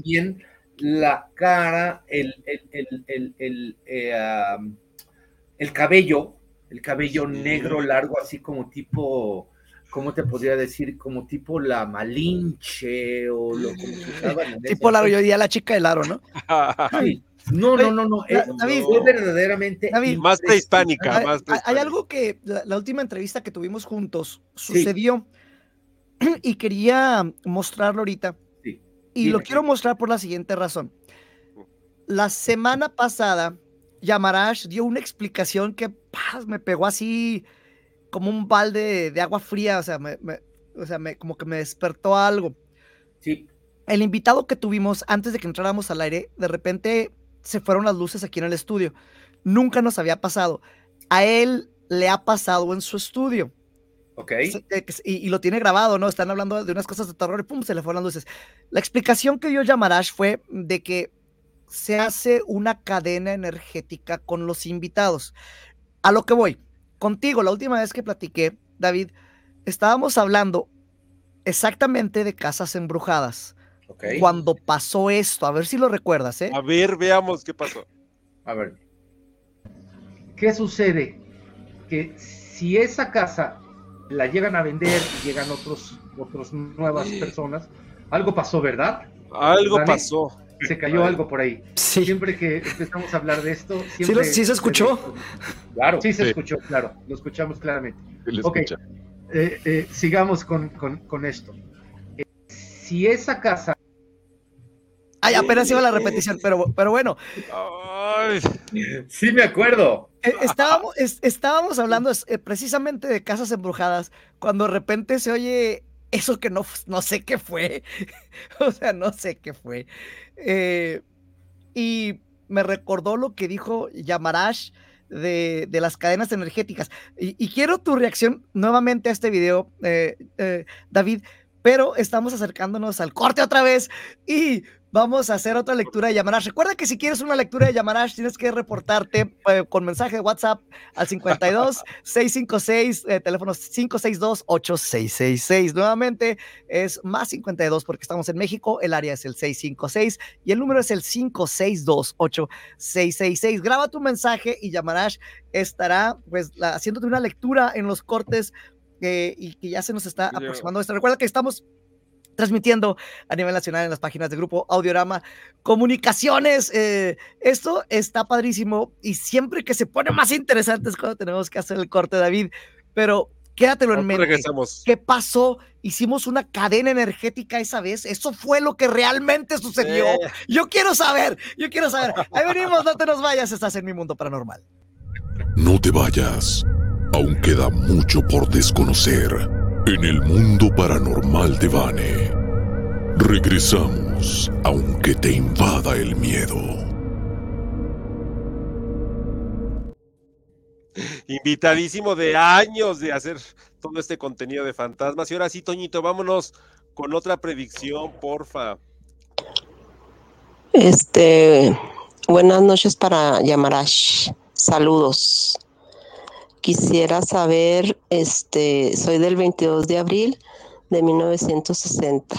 Speaker 6: bien la cara, el, el, el, el, eh, el cabello, el cabello
Speaker 4: Sí.
Speaker 6: negro largo, así como tipo, ¿cómo te podría decir? Como tipo la Malinche o lo como se usaba en ese
Speaker 3: tipo la, yo diría la chica del aro, ¿no?
Speaker 6: Sí. No, no, no, no.
Speaker 3: David,
Speaker 6: fue verdaderamente.
Speaker 3: David.
Speaker 4: Más prehispánica,
Speaker 3: Hay, algo que la, la última entrevista que tuvimos juntos sucedió y quería mostrarlo ahorita.
Speaker 6: Sí.
Speaker 3: Y
Speaker 6: Dime.
Speaker 3: lo quiero mostrar por la siguiente razón. La semana pasada, Yamarash dio una explicación que ¡paz! me pegó así como un balde de agua fría, o sea, me, me- o sea me- como que me despertó algo.
Speaker 6: Sí,
Speaker 3: El invitado que tuvimos antes de que entráramos al aire, de repente se fueron las luces aquí en el estudio. Nunca nos había pasado. A él le ha pasado en su estudio.
Speaker 6: ok.
Speaker 3: Eh, Y, y lo tiene grabado, ¿no? Están hablando de unas cosas de terror y pum, se le fueron las luces. La explicación que dio Yamarash fue de que se hace una cadena energética con los invitados. A lo que voy, contigo, la última vez que platiqué, David, estábamos hablando exactamente de casas embrujadas. Cuando pasó esto, a ver si lo recuerdas, ¿eh?
Speaker 4: A ver, veamos qué pasó.
Speaker 6: A ver. ¿Qué sucede? Que si esa casa la llegan a vender y llegan otros, otros nuevas personas, algo pasó, ¿verdad?
Speaker 4: Algo
Speaker 6: Dani,
Speaker 4: pasó.
Speaker 6: Se cayó algo por ahí.
Speaker 3: Sí.
Speaker 6: Siempre que empezamos a hablar de esto, siempre...
Speaker 3: sí se escuchó?
Speaker 6: Claro, sí se
Speaker 2: Sí.
Speaker 6: escuchó, claro. Lo escuchamos claramente.
Speaker 2: Lo
Speaker 6: Ok.
Speaker 2: escucha.
Speaker 6: Eh, eh, sigamos con, con- con esto. Eh, si esa casa...
Speaker 3: Ay, apenas iba la repetición, pero, pero bueno,
Speaker 4: Ay,
Speaker 6: Sí me acuerdo.
Speaker 3: estábamos, es- estábamos hablando precisamente de casas embrujadas, cuando de repente se oye eso que no, no sé qué fue, o sea, no sé qué fue. Eh, y me recordó lo que dijo Yamarash de, de las cadenas energéticas. Y, quiero tu reacción nuevamente a este video, eh, eh, David, pero estamos acercándonos al corte otra vez y Vamos a hacer otra lectura de Yamarash. Recuerda que si quieres una lectura de Yamarash, tienes que reportarte eh, con mensaje de WhatsApp al 52 656, eh, teléfono 562 8666. Nuevamente es más 52 porque estamos en México, el área es el 656 y el número es el 562 8666. Graba tu mensaje y Yamarash estará pues la- haciéndote una lectura en los cortes eh, y que ya se nos está aproximando esto. Recuerda que estamos transmitiendo a nivel nacional en las páginas de Grupo Audiorama Comunicaciones. eh, esto está padrísimo y siempre que se pone más interesante es cuando tenemos que hacer el corte, David. Pero quédatelo en mente.
Speaker 4: regresamos.
Speaker 3: ¿Qué pasó? Hicimos una cadena energética esa vez. Eso fue lo que realmente sucedió.
Speaker 4: Eh.
Speaker 3: Yo quiero saber, yo quiero saber. Ahí venimos, no te nos vayas, estás en mi mundo paranormal.
Speaker 8: No te vayas. Aún queda mucho por desconocer en el mundo paranormal de Vane. Regresamos, aunque te invada el miedo.
Speaker 4: Invitadísimo de años de hacer todo este contenido de fantasmas. Y ahora sí, Toñito, vámonos con otra predicción, porfa.
Speaker 11: Este, buenas noches para Yamarash. Saludos. Quisiera saber, este, soy del 22 de abril de 1960.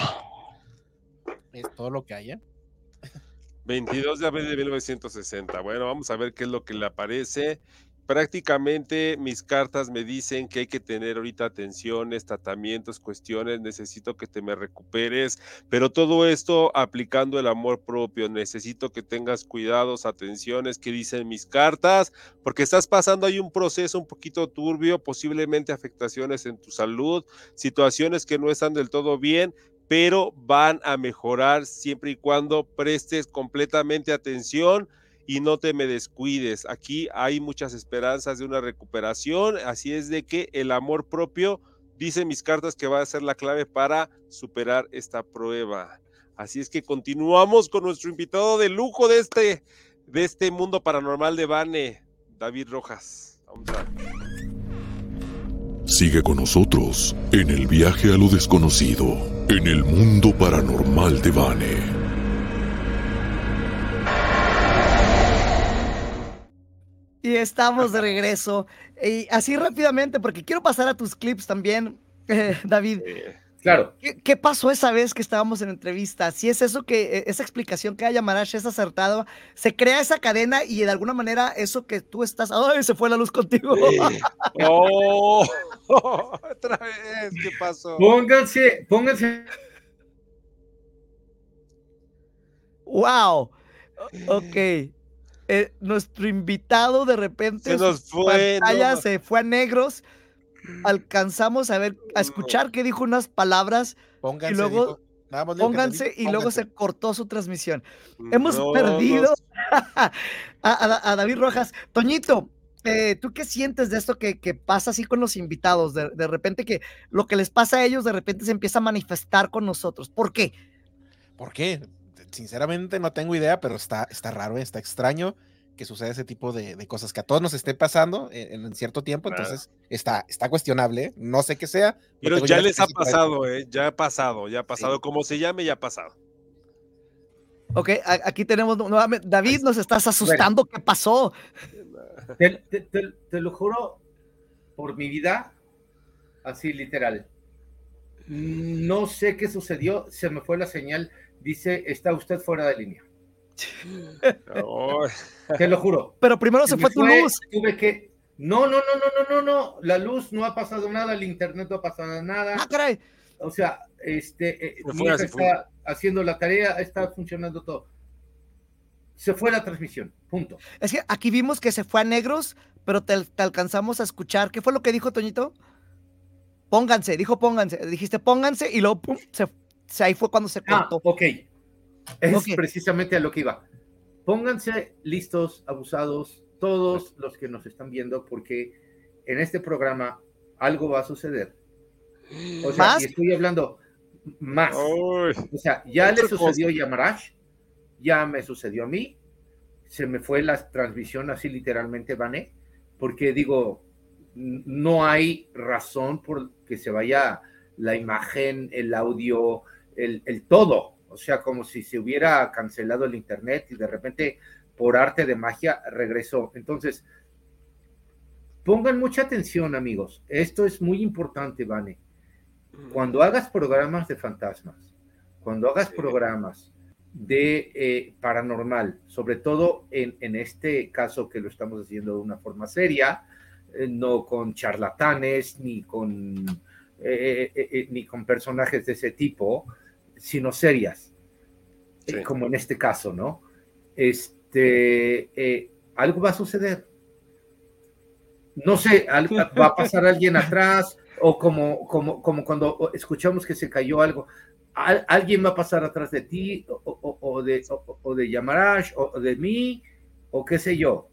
Speaker 10: Es todo lo que haya.
Speaker 4: 22 de abril de 1960. Bueno, vamos a ver qué es lo que le aparece. Prácticamente mis cartas me dicen que hay que tener ahorita atenciones, tratamientos, cuestiones, necesito que te me recuperes, pero todo esto aplicando el amor propio, necesito que tengas cuidados, atenciones, que dicen mis cartas, porque estás pasando ahí un proceso un poquito turbio, posiblemente afectaciones en tu salud, situaciones que no están del todo bien, pero van a mejorar siempre y cuando prestes completamente atención y no te me descuides. Aquí hay muchas esperanzas de una recuperación, así es de que el amor propio, dice mis cartas que va a ser la clave para superar esta prueba. Así es que continuamos con nuestro invitado de lujo de este, de este mundo paranormal de Bane, David Rojas. Vamos a-
Speaker 8: Sigue con nosotros en el viaje a lo desconocido, en el mundo paranormal de Vane.
Speaker 3: Y estamos de regreso. Y así rápidamente, porque quiero pasar a tus clips también, eh, David.
Speaker 6: Claro.
Speaker 3: ¿Qué, qué pasó esa vez que estábamos en entrevista? Si es eso que, eh, esa explicación que da Yamarash es acertado, se crea esa cadena y de alguna manera eso que tú estás, ¡ay! Se fue la luz contigo.
Speaker 4: ¡Oh! Otra vez, ¿qué pasó?
Speaker 6: Pónganse, pónganse.
Speaker 3: ¡Wow! O- Ok. Eh, nuestro invitado de repente
Speaker 4: Se nos fue,
Speaker 3: pantalla
Speaker 4: no.
Speaker 3: se fue a negros. Alcanzamos a ver, a escuchar que dijo unas palabras
Speaker 10: Pónganse,
Speaker 3: y luego
Speaker 10: dijo- nada más
Speaker 3: pónganse y luego
Speaker 10: pónganse.
Speaker 3: se cortó su transmisión. Hemos
Speaker 4: No,
Speaker 3: perdido
Speaker 4: no.
Speaker 3: a, a- a David Rojas. Toñito, eh, ¿tú qué sientes de esto que, que pasa así con los invitados? De, de repente que lo que les pasa a ellos de repente se empieza a manifestar con nosotros. ¿Por qué?
Speaker 10: ¿Por qué? Sinceramente no tengo idea, pero está, está raro, está extraño que suceda ese tipo de, de cosas, que a todos nos esté pasando en, en cierto tiempo,
Speaker 4: Claro.
Speaker 10: entonces está, está cuestionable, ¿eh? no sé qué sea.
Speaker 4: Pero ya les ha pasado, ¿eh? Ya ha pasado, ya ha pasado. Como se llame, ya ha pasado.
Speaker 3: Ok, aquí tenemos nuevamente. David, nos estás asustando. ¿Qué pasó?
Speaker 6: Te, te- te- te lo juro por mi vida, así literal. No sé qué sucedió, se me fue la señal. Dice, está usted fuera de línea. Te lo juro.
Speaker 3: Pero primero se fue tu luz.
Speaker 6: Tuve que. No, no, no, no, no, no, no. La luz no ha pasado nada, el internet no ha pasado nada.
Speaker 3: Ah, caray.
Speaker 6: O sea, este, eh,
Speaker 4: Se
Speaker 6: mi
Speaker 4: fue,
Speaker 6: hija
Speaker 4: se fue.
Speaker 6: está haciendo la tarea, está funcionando todo. Se fue la transmisión, punto.
Speaker 3: Es que aquí vimos que se fue a negros, pero te, te alcanzamos a escuchar. ¿Qué fue lo que dijo Toñito? Pónganse, dijo pónganse. Dijiste pónganse y luego pum, se, se- ahí fue cuando se
Speaker 6: Ah,
Speaker 3: cortó.
Speaker 6: ok. Es
Speaker 3: Ok.
Speaker 6: precisamente a lo que iba. Pónganse listos, abusados, todos los que nos están viendo, porque en este programa algo va a suceder. O sea,
Speaker 3: ¿Más?
Speaker 6: y estoy hablando más.
Speaker 4: Uy.
Speaker 6: O sea, ya le sucedió
Speaker 4: cosa.
Speaker 6: a Yamarash, ya me sucedió a mí, se me fue la transmisión así literalmente, Vané, porque digo, no hay razón por que se vaya la imagen, el audio, el, el todo. O sea, como si se hubiera cancelado el internet y de repente, por arte de magia, regresó. Entonces, pongan mucha atención, amigos. Esto es muy importante, Vane. Cuando hagas programas de fantasmas, cuando hagas programas de eh, paranormal, sobre todo en, en, este caso que lo estamos haciendo de una forma seria, eh, no con charlatanes ni con, eh, ni con personajes de ese tipo, sino serias, sí. como en este caso, ¿no? Este, algo va a suceder. No sé, va a pasar alguien atrás, o como, como, como cuando escuchamos que se cayó algo, Al, alguien va a pasar atrás de ti, o, o, o de, o, de Yamarash, o, de mí, o qué sé yo.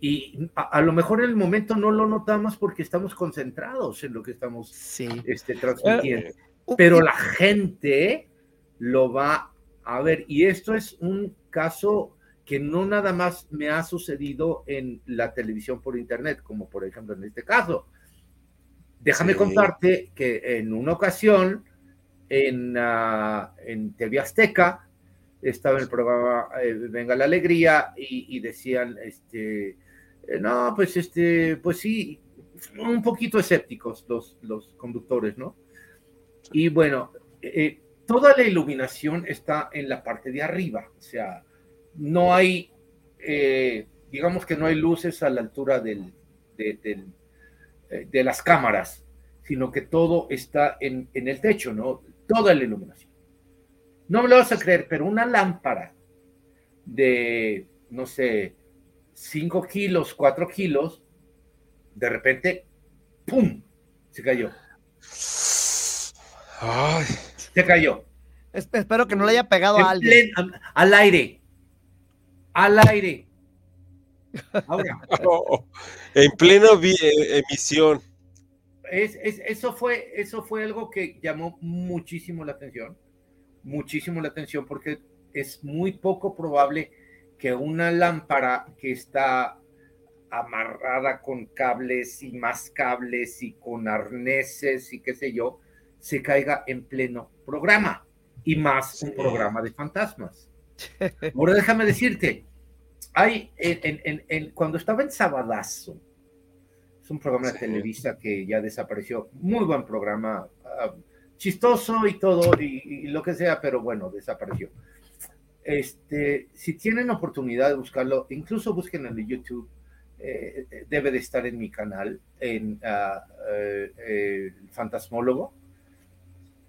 Speaker 6: Y a, a, lo mejor en el momento no lo notamos porque estamos concentrados en lo que estamos
Speaker 3: sí.
Speaker 6: este, transmitiendo. Pero la gente lo va a ver. Y esto es un caso que no nada más me ha sucedido en la televisión por internet, como por ejemplo en este caso. Déjame sí. contarte que en una ocasión en, uh, en TV Azteca estaba en el programa eh, Venga la Alegría y, y decían, este, eh, no, pues este, pues sí, un poquito escépticos los, los conductores, ¿no? Y bueno, eh, toda la iluminación está en la parte de arriba, o sea, no hay, eh, digamos que no hay luces a la altura eh, de, las cámaras, sino que todo está en, en, el techo, ¿no? Toda la iluminación. No me lo vas a creer, pero una lámpara de, no sé, 5 kilos, 4 kilos, de repente, ¡pum! Se cayó.
Speaker 4: Ay.
Speaker 6: Se cayó.
Speaker 3: Espero que no le haya pegado
Speaker 6: en
Speaker 3: a alguien.
Speaker 6: Plen, al aire. Al aire. Ahora.
Speaker 4: Oh, en plena eh, emisión.
Speaker 6: Es, es, eso, fue, eso fue algo que llamó muchísimo la atención. Muchísimo la atención porque es muy poco probable que una lámpara que está amarrada con cables y más cables y con arneses y qué sé yo, se caiga en pleno programa y más un programa de fantasmas. Ahora déjame decirte, hay en, en, en, cuando estaba en Sabadazo, es un programa sí. de Televisa que ya desapareció, muy buen programa, uh, chistoso y todo y, y, lo que sea, pero bueno, desapareció. Este, si tienen oportunidad de buscarlo, incluso busquen en YouTube, eh, debe de estar en mi canal, en uh, Fantasmólogo.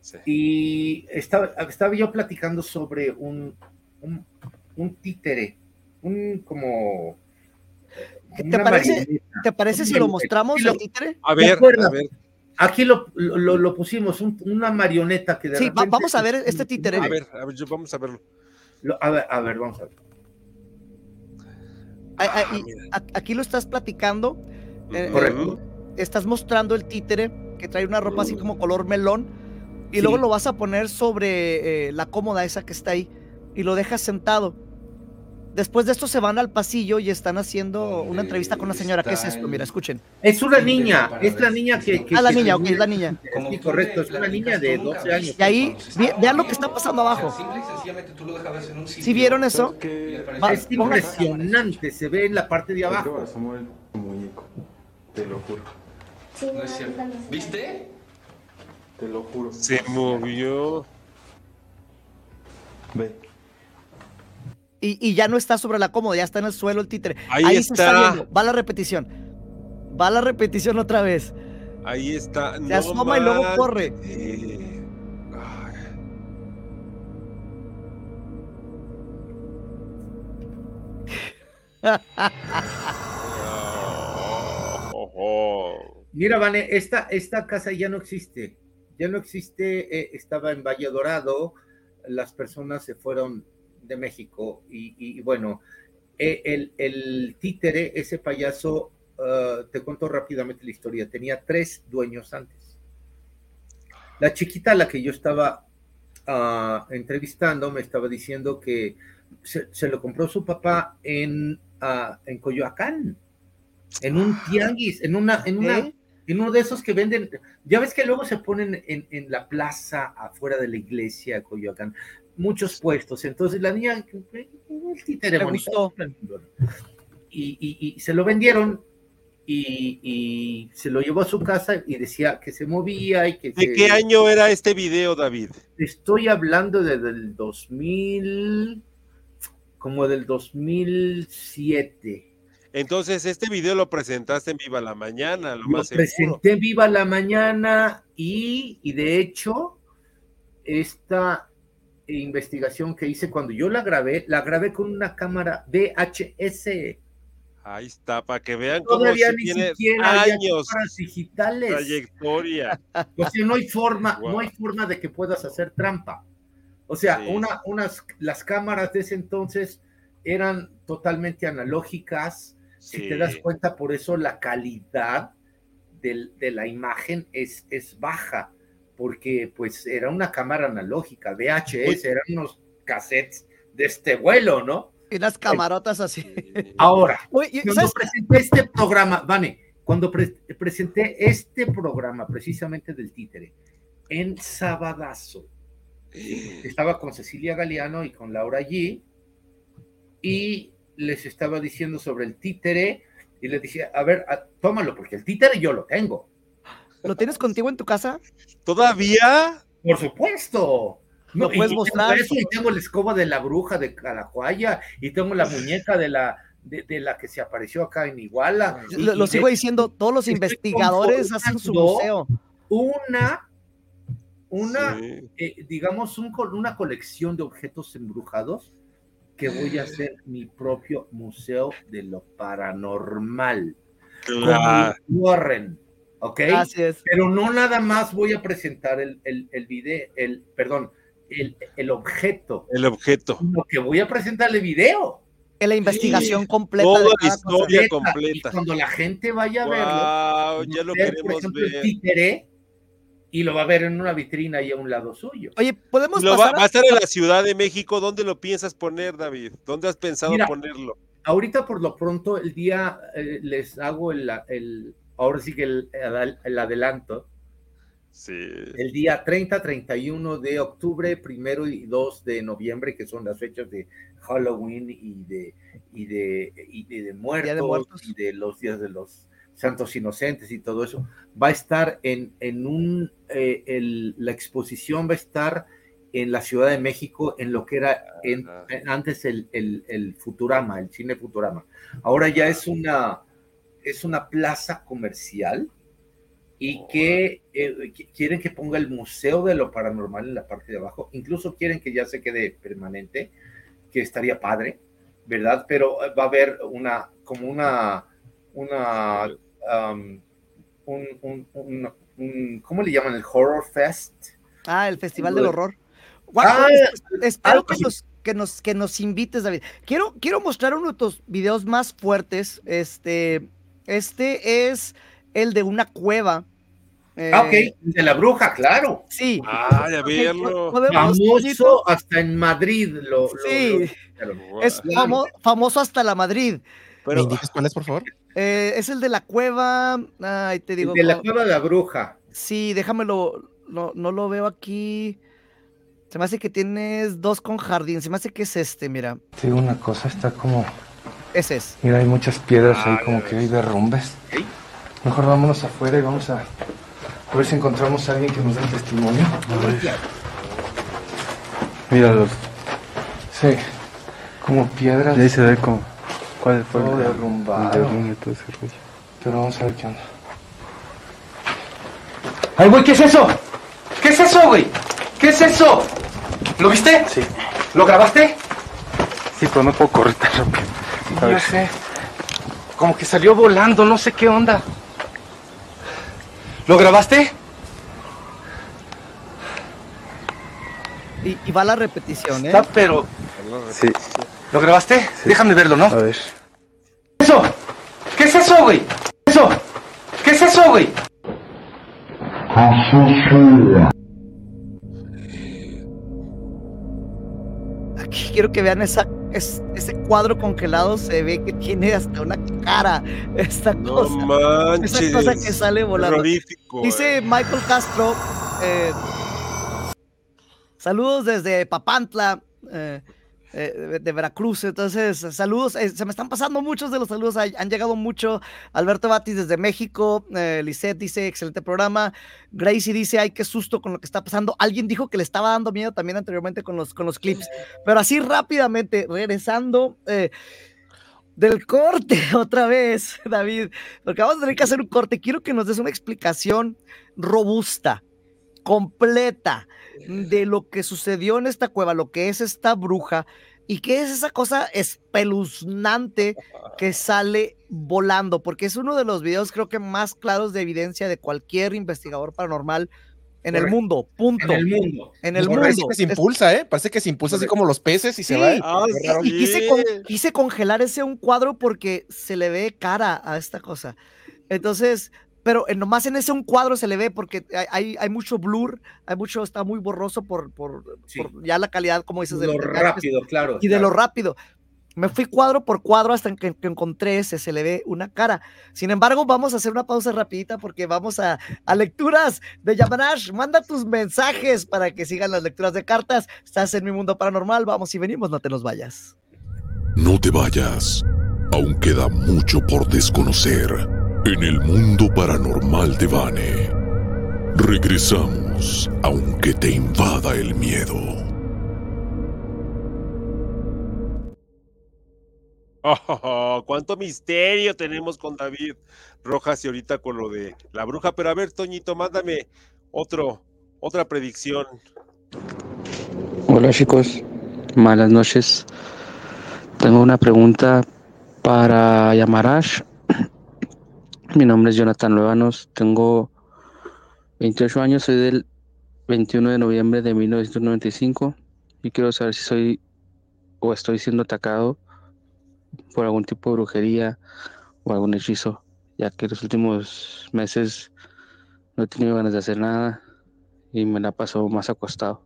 Speaker 6: Sí. Y estaba, estaba, yo platicando sobre un, un, un títere, un como...
Speaker 3: ¿Te parece, ¿Te parece, si lo mostramos
Speaker 6: lo,
Speaker 3: el títere?
Speaker 4: A ver, a ver.
Speaker 6: Aquí lo, lo, lo pusimos, un, una marioneta que de
Speaker 3: Sí,
Speaker 6: repente,
Speaker 3: vamos a ver este títere.
Speaker 4: A ver, a ver, vamos a verlo.
Speaker 6: A ver, a ver, vamos a ver.
Speaker 3: Ah, aquí lo estás platicando. Correcto. Eh, estás mostrando el títere que trae una ropa así como color melón y sí. luego lo vas a poner sobre eh, la cómoda esa que está ahí y lo dejas sentado. Después de esto se van al pasillo y están haciendo una entrevista con una señora. ¿Qué es esto? Mira, escuchen.
Speaker 6: Es una niña, es la niña que... que
Speaker 3: ah, la niña, ok, es la niña.
Speaker 6: Sí, correcto, es una niña de 12 años.
Speaker 3: Y ahí, vean lo que está pasando abajo. ¿Sí vieron eso?
Speaker 6: Es impresionante, se ve en la parte de abajo.
Speaker 2: Te lo juro. No es cierto. ¿Viste? Te lo juro.
Speaker 4: Se movió.
Speaker 2: Ve.
Speaker 3: Y, y, ya no está sobre la cómoda, ya está en el suelo el títere.
Speaker 4: Ahí, Ahí está. Se está viendo.
Speaker 3: Va la repetición. Va la repetición otra vez.
Speaker 4: Ahí está.
Speaker 3: Se no asoma y luego corre.
Speaker 4: Eh...
Speaker 6: Mira, Vane, esta, esta casa ya no existe. Ya no existe. Eh, estaba en Valle Dorado. Las personas se fueron de México y, y bueno, eh, el, el, títere, ese payaso, uh, te cuento rápidamente la historia, tenía tres dueños antes. La chiquita a la que yo estaba uh, entrevistando me estaba diciendo que se, se lo compró su papá en, uh, en Coyoacán, en un tianguis, en una, en una, ¿Eh? En uno de esos que venden, ya ves que luego se ponen en, en la plaza afuera de la iglesia de Coyoacán, muchos puestos. Entonces la niña, el títere
Speaker 3: Le
Speaker 6: bonito, Y, y- y se lo vendieron y, y se lo llevó a su casa y decía que se movía y que
Speaker 4: ¿De
Speaker 6: se-
Speaker 4: qué año era este video, David?
Speaker 6: Estoy hablando de- del 2000, como del 2007.
Speaker 4: Entonces, este video lo presentaste en Viva la Mañana, lo
Speaker 6: Lo
Speaker 4: más seguro.
Speaker 6: presenté en Viva la Mañana y, y de hecho, esta investigación que hice cuando yo la grabé, la grabé con una cámara VHS.
Speaker 4: Ahí está, para que vean cómo
Speaker 6: Todavía
Speaker 4: sí
Speaker 6: ni
Speaker 4: tiene
Speaker 6: siquiera
Speaker 4: años
Speaker 6: cámaras digitales.
Speaker 4: trayectoria.
Speaker 6: O sea, no hay forma,
Speaker 4: Wow.
Speaker 6: no hay forma de que puedas hacer trampa. O sea,
Speaker 4: Sí.
Speaker 6: una, unas, las cámaras de ese entonces eran totalmente analógicas. Si
Speaker 4: Sí.
Speaker 6: te das cuenta, por eso la calidad del- de la imagen es, es baja, porque pues era una cámara analógica, VHS, eran unos cassettes de este vuelo, ¿no?
Speaker 3: Y las camarotas así.
Speaker 6: Ahora,
Speaker 3: Oye, y-
Speaker 6: cuando
Speaker 3: ¿sabes?
Speaker 6: presenté este programa, Vane, cuando pre- presenté este programa precisamente del títere en Sabadazo, estaba con Cecilia Galeano y con Laura G, y les estaba diciendo sobre el títere, y les dije, a ver, a- tómalo, porque el títere yo lo tengo.
Speaker 3: ¿Lo tienes contigo en tu casa?
Speaker 4: ¿Todavía?
Speaker 6: Por supuesto.
Speaker 3: ¿Lo
Speaker 6: y-
Speaker 3: puedes
Speaker 6: y tengo
Speaker 3: mostrar?
Speaker 6: eso, y tengo la escoba de la bruja de Calajuaya, y tengo la muñeca de la, de, de la que se apareció acá en Iguala. y-
Speaker 3: Lo, sigo
Speaker 6: de-
Speaker 3: diciendo, todos los investigadores hacen su museo.
Speaker 6: Una, una,
Speaker 4: Sí.
Speaker 6: eh, digamos, un una colección de objetos embrujados que voy a hacer mi propio museo de lo paranormal.
Speaker 4: Claro.
Speaker 6: Como Warren, ¿ok?
Speaker 3: Así es.
Speaker 6: Pero no nada más voy a presentar el, el, el video, el, perdón, el, el objeto,
Speaker 4: El objeto.
Speaker 6: sino que voy a presentarle video.
Speaker 3: En la investigación completa
Speaker 4: Toda
Speaker 3: de
Speaker 4: la historia completa.
Speaker 6: Y cuando la gente vaya a verlo,
Speaker 4: Wow,
Speaker 6: va
Speaker 4: ya lo
Speaker 6: ver, por
Speaker 4: queremos
Speaker 6: ejemplo, el
Speaker 4: ver.
Speaker 6: títere y lo va a ver en una vitrina ahí a un lado suyo.
Speaker 3: Oye, podemos
Speaker 4: Lo va,
Speaker 3: pasar
Speaker 4: va a estar en la Ciudad de México. ¿Dónde lo piensas poner, David? ¿Dónde has pensado
Speaker 6: Mira,
Speaker 4: ponerlo?
Speaker 6: Ahorita por lo pronto el día eh, les hago el, el- ahora sí que el, el- el adelanto.
Speaker 4: Sí.
Speaker 6: El día 30, 31 de octubre, primero y 2 de noviembre, que son las fechas de Halloween y de, y de, y de, de muertos,
Speaker 3: Muertos.
Speaker 6: y de los días de los santos inocentes y todo eso, va a estar en, en un, eh, el- la exposición va a estar en la Ciudad de México, en lo que era en-
Speaker 4: Ajá.
Speaker 6: en- antes el, el, el Futurama, el cine Futurama. Ahora ya es una, es una plaza comercial y que eh, qui- quieren que ponga el Museo de lo Paranormal en la parte de abajo, incluso quieren que ya se quede permanente, que estaría padre, ¿verdad? Pero eh, va a haber una, como una, una, um, un, un- un- un- ¿cómo le llaman? El Horror Fest.
Speaker 3: Ah, el Festival del Horror. Guau,
Speaker 6: Ah,
Speaker 3: es- espero
Speaker 6: algo
Speaker 3: que nos, que, nos, que nos invites, David. Quiero, quiero mostrar uno de tus videos más fuertes. Este, este es el de una cueva.
Speaker 6: Ah, ok,
Speaker 3: Eh,
Speaker 6: de la bruja, claro.
Speaker 3: Sí.
Speaker 4: Ay, a
Speaker 3: Ok,
Speaker 4: verlo.
Speaker 6: Famoso hasta en Madrid. Lo, lo-
Speaker 3: Sí.
Speaker 6: lo-
Speaker 3: Es famo- famoso hasta la Madrid.
Speaker 10: ¿Me indicas cuál es, por favor?
Speaker 3: Eh, es el de la cueva. Ay, te digo.
Speaker 6: de la cueva de la bruja.
Speaker 3: Sí, déjamelo. No, no lo veo aquí. Se me hace que tienes dos con jardín. Se me hace que es este, mira.
Speaker 1: Te digo una cosa, está como.
Speaker 3: Ese es.
Speaker 1: Mira, hay muchas piedras ahí,
Speaker 4: Ah,
Speaker 1: como
Speaker 4: ya
Speaker 1: que hay derrumbes. Mejor vámonos afuera y vamos a, a ver si encontramos a alguien que nos dé testimonio. Míralos. Sí, como piedras.
Speaker 2: Y ahí se ve como. ¿Cuál fue
Speaker 1: Todo
Speaker 2: el- el
Speaker 1: derrumbado.
Speaker 2: derrumbe, todo ese rollo?
Speaker 1: Pero vamos a ver qué onda. ¡Ay, güey! ¿Qué es eso? ¿Qué es eso, güey? ¿Qué es eso? ¿Lo viste?
Speaker 2: Sí.
Speaker 1: ¿Lo grabaste?
Speaker 2: Sí, pero no puedo correr tan rápido. A ver.
Speaker 1: sé. Como que salió volando, no sé qué onda. ¿Lo grabaste?
Speaker 3: Y, y va la repetición, ¿eh?
Speaker 1: Está, pero.
Speaker 2: Sí,
Speaker 1: ¿Lo grabaste? Déjame verlo, ¿no?
Speaker 2: a ver.
Speaker 1: ¿Qué es eso? ¿Qué es eso, güey? ¿Qué es eso? ¿Qué es eso, güey?
Speaker 3: Aquí quiero que vean esa es, ese cuadro congelado se ve que tiene hasta una cara. Esta
Speaker 4: No
Speaker 3: cosa.
Speaker 4: manches.
Speaker 3: Esa cosa que sale volando. Dice
Speaker 4: eh.
Speaker 3: Michael Castro. eh, saludos desde Papantla. eh, eh, de- Veracruz, entonces saludos, eh, se me están pasando muchos de los saludos, han llegado mucho, Alberto Batis desde México, eh, Lisette dice, excelente programa, Gracie dice, ay, qué susto con lo que está pasando, alguien dijo que le estaba dando miedo también anteriormente con los, con los clips, pero así rápidamente, regresando, eh, del corte otra vez, David, porque vamos a tener que hacer un corte. Quiero que nos des una explicación robusta, completa de lo que sucedió en esta cueva, lo que es esta bruja y qué es esa cosa espeluznante que sale volando, porque es uno de los videos creo que más claros de evidencia de cualquier investigador paranormal en el mundo, punto.
Speaker 6: En el mundo.
Speaker 3: En el
Speaker 10: Parece
Speaker 3: mundo.
Speaker 10: que se
Speaker 3: Es-
Speaker 10: impulsa, ¿eh? Parece que se impulsa así como los peces y se va.
Speaker 3: y-
Speaker 10: raro.
Speaker 3: y quise, con- quise congelar ese un cuadro porque se le ve cara a esta cosa. Entonces, pero en- nomás en ese un cuadro se le ve porque hay, hay, mucho blur, hay mucho, está muy borroso por, por, por ya la calidad, como dices, del-
Speaker 6: Lo rápido, claro.
Speaker 3: y de lo rápido. Me fui cuadro por cuadro hasta que, que encontré ese, se le ve una cara. Sin embargo, vamos a hacer una pausa rapidita porque vamos a, a lecturas de Yamanash. Manda tus mensajes para que sigan las lecturas de cartas. Estás en mi mundo paranormal. Vamos y venimos, no te nos vayas.
Speaker 8: No te vayas. Aún queda mucho por desconocer en el mundo paranormal de Vane. Regresamos, aunque te invada el miedo.
Speaker 4: Oh, cuánto misterio tenemos con David Rojas y ahorita con lo de la bruja. Pero a ver, Toñito, mándame otro, otra predicción.
Speaker 12: Hola chicos, malas noches. Tengo una pregunta para Yamarash. Mi nombre es Jonathan Luevanos, tengo 28 años, soy del 21 de noviembre de 1995 y quiero saber si soy o estoy siendo atacado por algún tipo de brujería o algún hechizo, ya que los últimos meses no he tenido ganas de hacer nada y me la paso más acostado.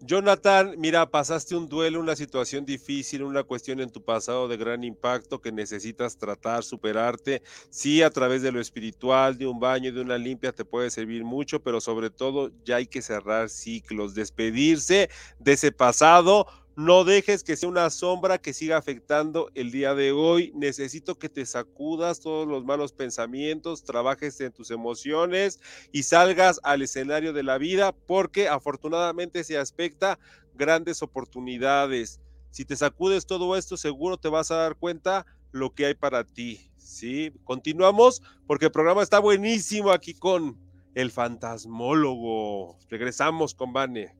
Speaker 4: Jonathan, mira, pasaste un duelo, una situación difícil, una cuestión en tu pasado de gran impacto que necesitas tratar, superarte. Sí, a través de lo espiritual, de un baño, de una limpia, te puede servir mucho, pero sobre todo ya hay que cerrar ciclos, despedirse de ese pasado. No dejes que sea una sombra que siga afectando el día de hoy. Necesito que te sacudas todos los malos pensamientos, trabajes en tus emociones y salgas al escenario de la vida porque afortunadamente se aspecta grandes oportunidades. Si te sacudes todo esto, seguro te vas a dar cuenta lo que hay para ti. Sí, continuamos porque el programa está buenísimo aquí con el fantasmólogo. Regresamos con Vane.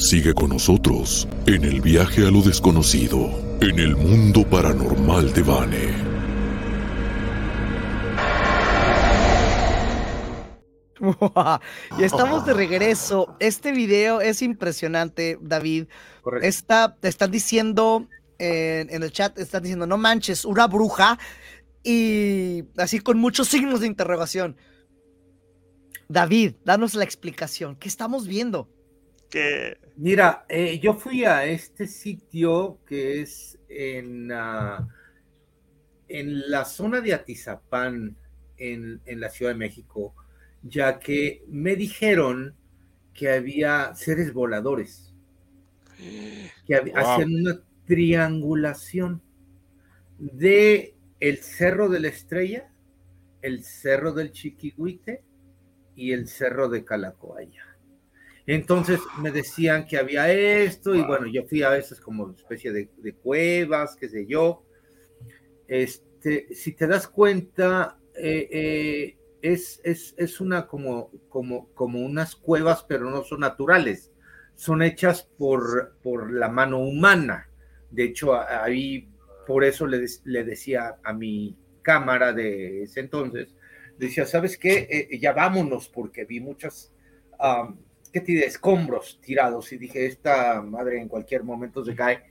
Speaker 8: Sigue con nosotros en el viaje a lo desconocido, en el mundo paranormal de Vane.
Speaker 3: y estamos de regreso. Este video es impresionante, David. Está, te están diciendo en, en el chat, están diciendo, no manches, una bruja. Y así con muchos signos de interrogación. David, danos la explicación. ¿Qué estamos viendo?
Speaker 4: Que
Speaker 6: Mira, eh, yo fui a este sitio que es en, ah, en la zona de Atizapán, en, en la Ciudad de México, ya que me dijeron que había seres voladores, que
Speaker 4: Wow.
Speaker 6: hacían una triangulación de el Cerro de la Estrella, el Cerro del Chiquihuite y el Cerro de Calacoaya. Entonces me decían que había esto y bueno, yo fui a veces como especie de, de cuevas, qué sé yo. Este, si te das cuenta, eh, eh, es, es, es una como, como, como unas cuevas, pero no son naturales, son hechas por, por la mano humana. De hecho, ahí por eso le, le decía a mi cámara de ese entonces, decía, ¿sabes qué? Eh, ya vámonos porque vi muchas, ¿qué te diré? Escombros tirados y dije, esta madre en cualquier momento se cae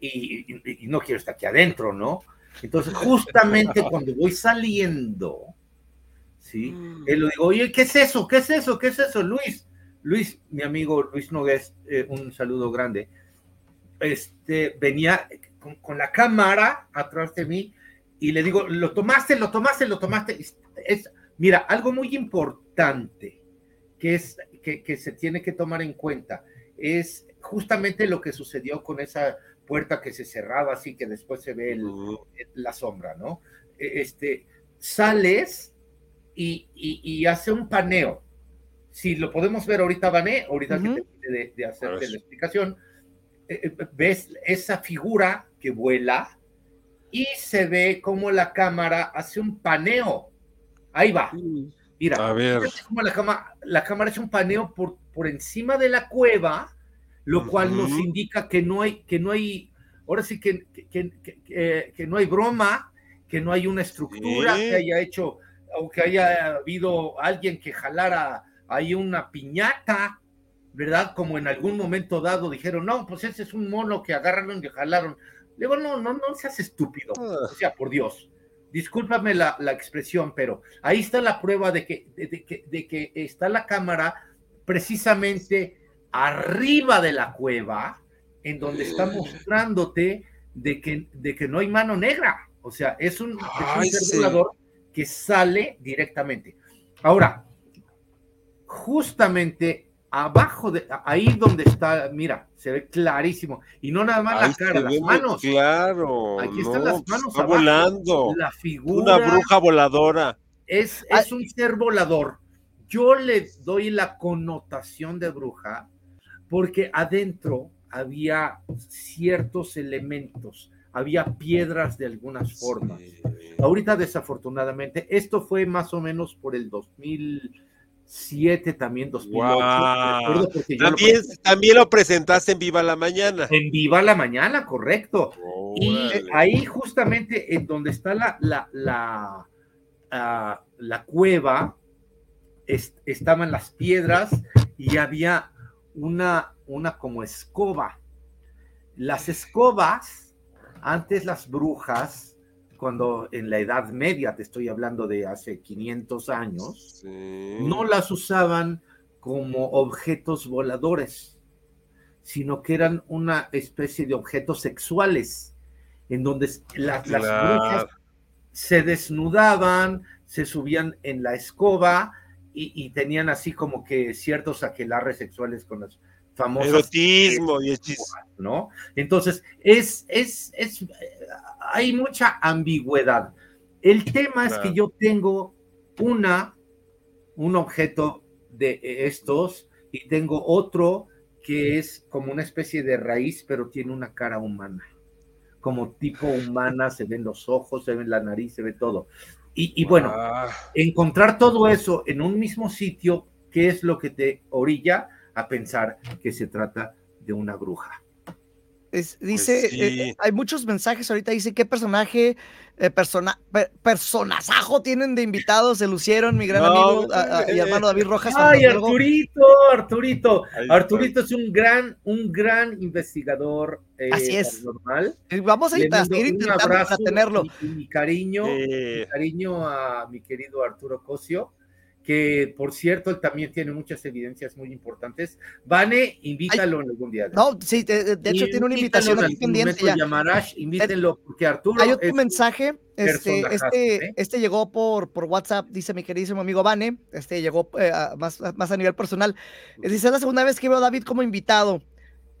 Speaker 6: y, y- y no quiero estar aquí adentro, ¿no? Entonces, justamente cuando voy saliendo, ¿sí? Él lo digo, oye, ¿qué es eso? ¿Qué es eso? ¿Qué es eso, Luis? Luis, mi amigo Luis Nogués, eh, un saludo grande, este, venía con, la cámara atrás de mí y le digo, lo tomaste, lo tomaste, lo tomaste. Es, mira, algo muy importante que, es, que, que se tiene que tomar en cuenta es justamente lo que sucedió con esa puerta que se cerraba así que después se ve la sombra, ¿no? E, este, sales y, hace un paneo. Si lo podemos ver ahorita, Vané, ahorita que te de, hacerte la explicación, eh, eh, ves esa figura que vuela y se ve como la cámara hace un paneo. Ahí va. Mira, a ver. Como la, cámara, la cámara hace un paneo por, por encima de la cueva, lo cual nos indica que no hay, que no hay, ahora sí que, que, no hay broma, que no hay una estructura que haya hecho, o que haya habido alguien que jalara ahí una piñata, ¿verdad? Como en algún momento dado dijeron, no, pues ese es un mono que agarraron y jalaron. Le digo, no, no, no seas estúpido. O sea, por Dios. Discúlpame la, expresión, pero ahí está la prueba de que, de que está la cámara precisamente arriba de la cueva, en donde está mostrándote de que, de que no hay mano negra. O sea, es un, que sale directamente. Ahora, justamente abajo de ahí donde está, mira, se ve clarísimo. Y no nada más la cara, las manos.
Speaker 4: Claro. Aquí están las manos. Está volando.
Speaker 6: La figura.
Speaker 4: Una bruja voladora.
Speaker 6: Es, es un ser volador. Yo le doy la connotación de bruja porque adentro había ciertos elementos, había piedras de algunas formas. Ahorita desafortunadamente, esto fue más o menos por el 2007, también 2008.
Speaker 4: También, lo también lo presentaste en Viva la Mañana.
Speaker 6: En Viva la Mañana, correcto. y ahí justamente en donde está la, la, la, ah, la cueva, estaban las piedras y había una, una como escoba. Las escobas, antes las brujas, cuando en la Edad Media, te estoy hablando de hace 500 años, no las usaban como objetos voladores, sino que eran una especie de objetos sexuales, en donde las brujas se desnudaban, se subían en la escoba y, tenían así como que ciertos aquelarres sexuales con las famosas.
Speaker 4: Erotismo y hechizo.
Speaker 6: ¿No? Entonces, es, es, es, hay mucha ambigüedad. El tema es que yo tengo una, un objeto de estos y tengo otro que es como una especie de raíz, pero tiene una cara humana. Como tipo humana, se ven los ojos, se ven la nariz, se ve todo. Y, bueno, encontrar todo eso en un mismo sitio, ¿qué es lo que te orilla a pensar que se trata de una bruja?
Speaker 3: dice, pues eh, eh, hay muchos mensajes ahorita, dice, ¿qué personaje, eh, persona, personazajo tienen de invitados? Se lucieron, mi gran amigo y hermano David Rojas.
Speaker 6: Ay, Arturito, Arturito. Arturito es un gran, un gran investigador
Speaker 3: Así es.
Speaker 6: normal.
Speaker 3: Vamos a, ir, intentando tenerlo.
Speaker 6: Mi, cariño, mi cariño a mi querido Arturo Cosio que por cierto él también tiene muchas evidencias muy importantes. Vane, invítalo en algún día.
Speaker 3: No, sí, de, hecho tiene una invitación aquí pendiente ya.
Speaker 6: Llamarás, invítenlo, porque Arturo.
Speaker 3: Hay otro mensaje, este, este, ¿eh? este llegó por, por WhatsApp, dice mi queridísimo amigo Vane, este llegó eh, más, más a nivel personal. Dice, es la segunda vez que veo a David como invitado.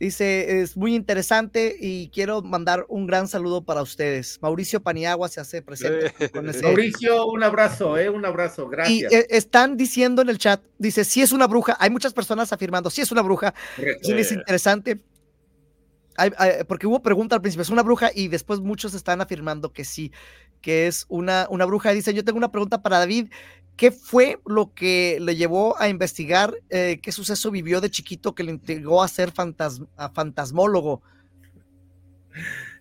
Speaker 3: Dice, es muy interesante y quiero mandar un gran saludo para ustedes. Mauricio Paniagua se hace presente.
Speaker 6: Con ese... Mauricio, un abrazo, ¿eh? un abrazo, gracias.
Speaker 3: Y eh, están diciendo en el chat, dice, si es una bruja, hay muchas personas afirmando, si es una bruja, sí es interesante. porque hubo pregunta al principio, ¿es una bruja? Y después muchos están afirmando que sí, que es una, una bruja. Dice, yo tengo una pregunta para David. ¿Qué fue lo que le llevó a investigar? Eh, ¿Qué suceso vivió de chiquito que le entregó a ser fantasmólogo?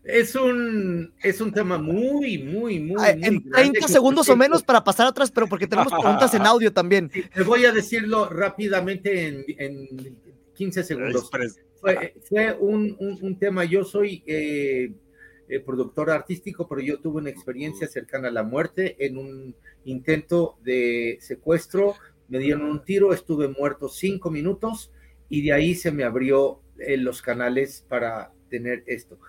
Speaker 6: Es un, es un tema muy, muy, muy.
Speaker 3: en 30 segundos o menos para pasar atrás, pero porque tenemos preguntas en audio también.
Speaker 6: te voy a decirlo rápidamente en, en 15 segundos. Fue, fue un, un, tema, yo soy eh, eh, productor artístico, pero yo tuve una experiencia cercana a la muerte en un intento de secuestro me dieron un tiro, estuve muerto cinco minutos y de ahí se me abrió eh, los canales para tener esto.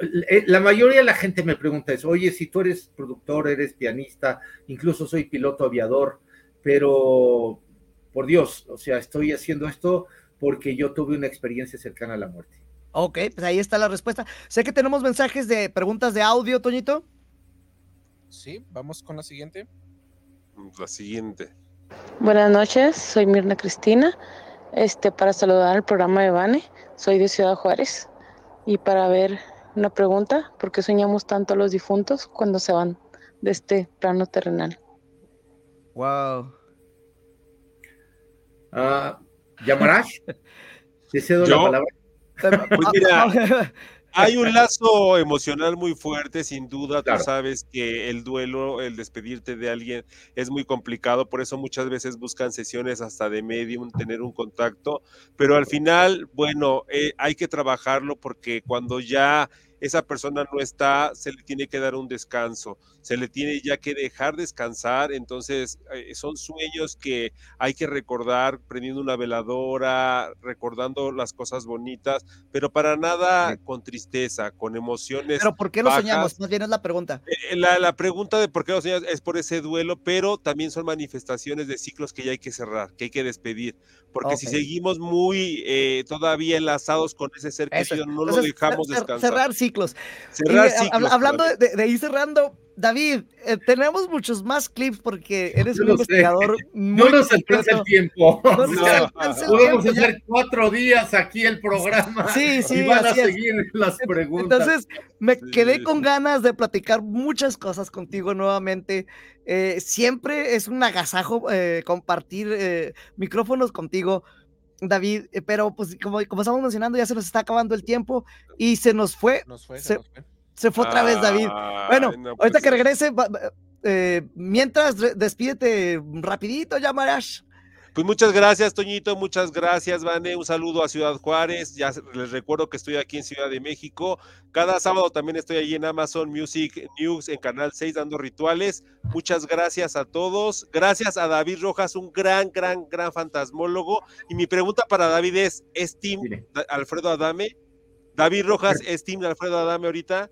Speaker 6: Eh, la mayoría de la gente me pregunta eso, oye, si tú eres productor, eres pianista, incluso soy piloto aviador, pero por Dios, o sea, estoy haciendo esto porque yo tuve una experiencia cercana a la muerte.
Speaker 3: Ok, pues ahí está la respuesta. Sé que tenemos mensajes de preguntas de audio, Toñito.
Speaker 10: Sí, vamos con la siguiente.
Speaker 4: La siguiente.
Speaker 13: Buenas noches, soy Mirna Cristina. Este, para saludar al programa de Bane, soy de Ciudad Juárez. Y para ver una pregunta, ¿por qué soñamos tanto a los difuntos cuando se van de este plano terrenal?
Speaker 3: Wow.
Speaker 6: Uh, ¿Yamarash? ¿Te cedo la palabra?
Speaker 4: Pues mira, hay un lazo emocional muy fuerte, sin duda. Tú sabes que el duelo, el despedirte de alguien es muy complicado, por eso muchas veces buscan sesiones hasta de medium, tener un contacto, pero al final, bueno, eh, hay que trabajarlo porque cuando ya esa persona no está, se le tiene que dar un descanso, se le tiene ya que dejar descansar, entonces eh, son sueños que hay que recordar prendiendo una veladora, recordando las cosas bonitas, pero para nada con tristeza, con emociones.
Speaker 3: Pero ¿por qué lo soñamos? Más bien es la pregunta.
Speaker 4: Eh, la, la, pregunta de por qué lo soñamos es por ese duelo, pero también son manifestaciones de ciclos que ya hay que cerrar, que hay que despedir, porque si seguimos muy eh, todavía enlazados con ese ser querido, no lo dejamos descansar.
Speaker 3: Cerrar ciclos. Hablando de, ir cerrando, David, eh, tenemos muchos más clips porque eres un investigador.
Speaker 6: no nos alcanza el tiempo. Podemos hacer cuatro días aquí el programa.
Speaker 3: Sí, sí.
Speaker 6: Y van a seguir las preguntas.
Speaker 3: Entonces, me quedé con ganas de platicar muchas cosas contigo nuevamente. Eh, siempre es un agasajo eh, compartir micrófonos contigo. David, pero pues como, como estamos mencionando, ya se nos está acabando el tiempo y se nos fue.
Speaker 10: Nos fue,
Speaker 3: se,
Speaker 10: nos fue.
Speaker 3: Se fue otra vez, David. Bueno, ahorita
Speaker 4: pues
Speaker 3: que regrese, eh, mientras despídete rapidito, ya, Marash.
Speaker 4: Pues muchas gracias, Toñito, muchas gracias, Vane. Un saludo a Ciudad Juárez. Ya les recuerdo que estoy aquí en Ciudad de México. Cada sábado también estoy allí en Amazon Music News en Canal 6 dando rituales. Muchas gracias a todos. Gracias a David Rojas, un gran, gran, gran fantasmólogo. Y mi pregunta para David es, ¿es Team Alfredo Adame? David Rojas, ¿es Team Alfredo Adame ahorita?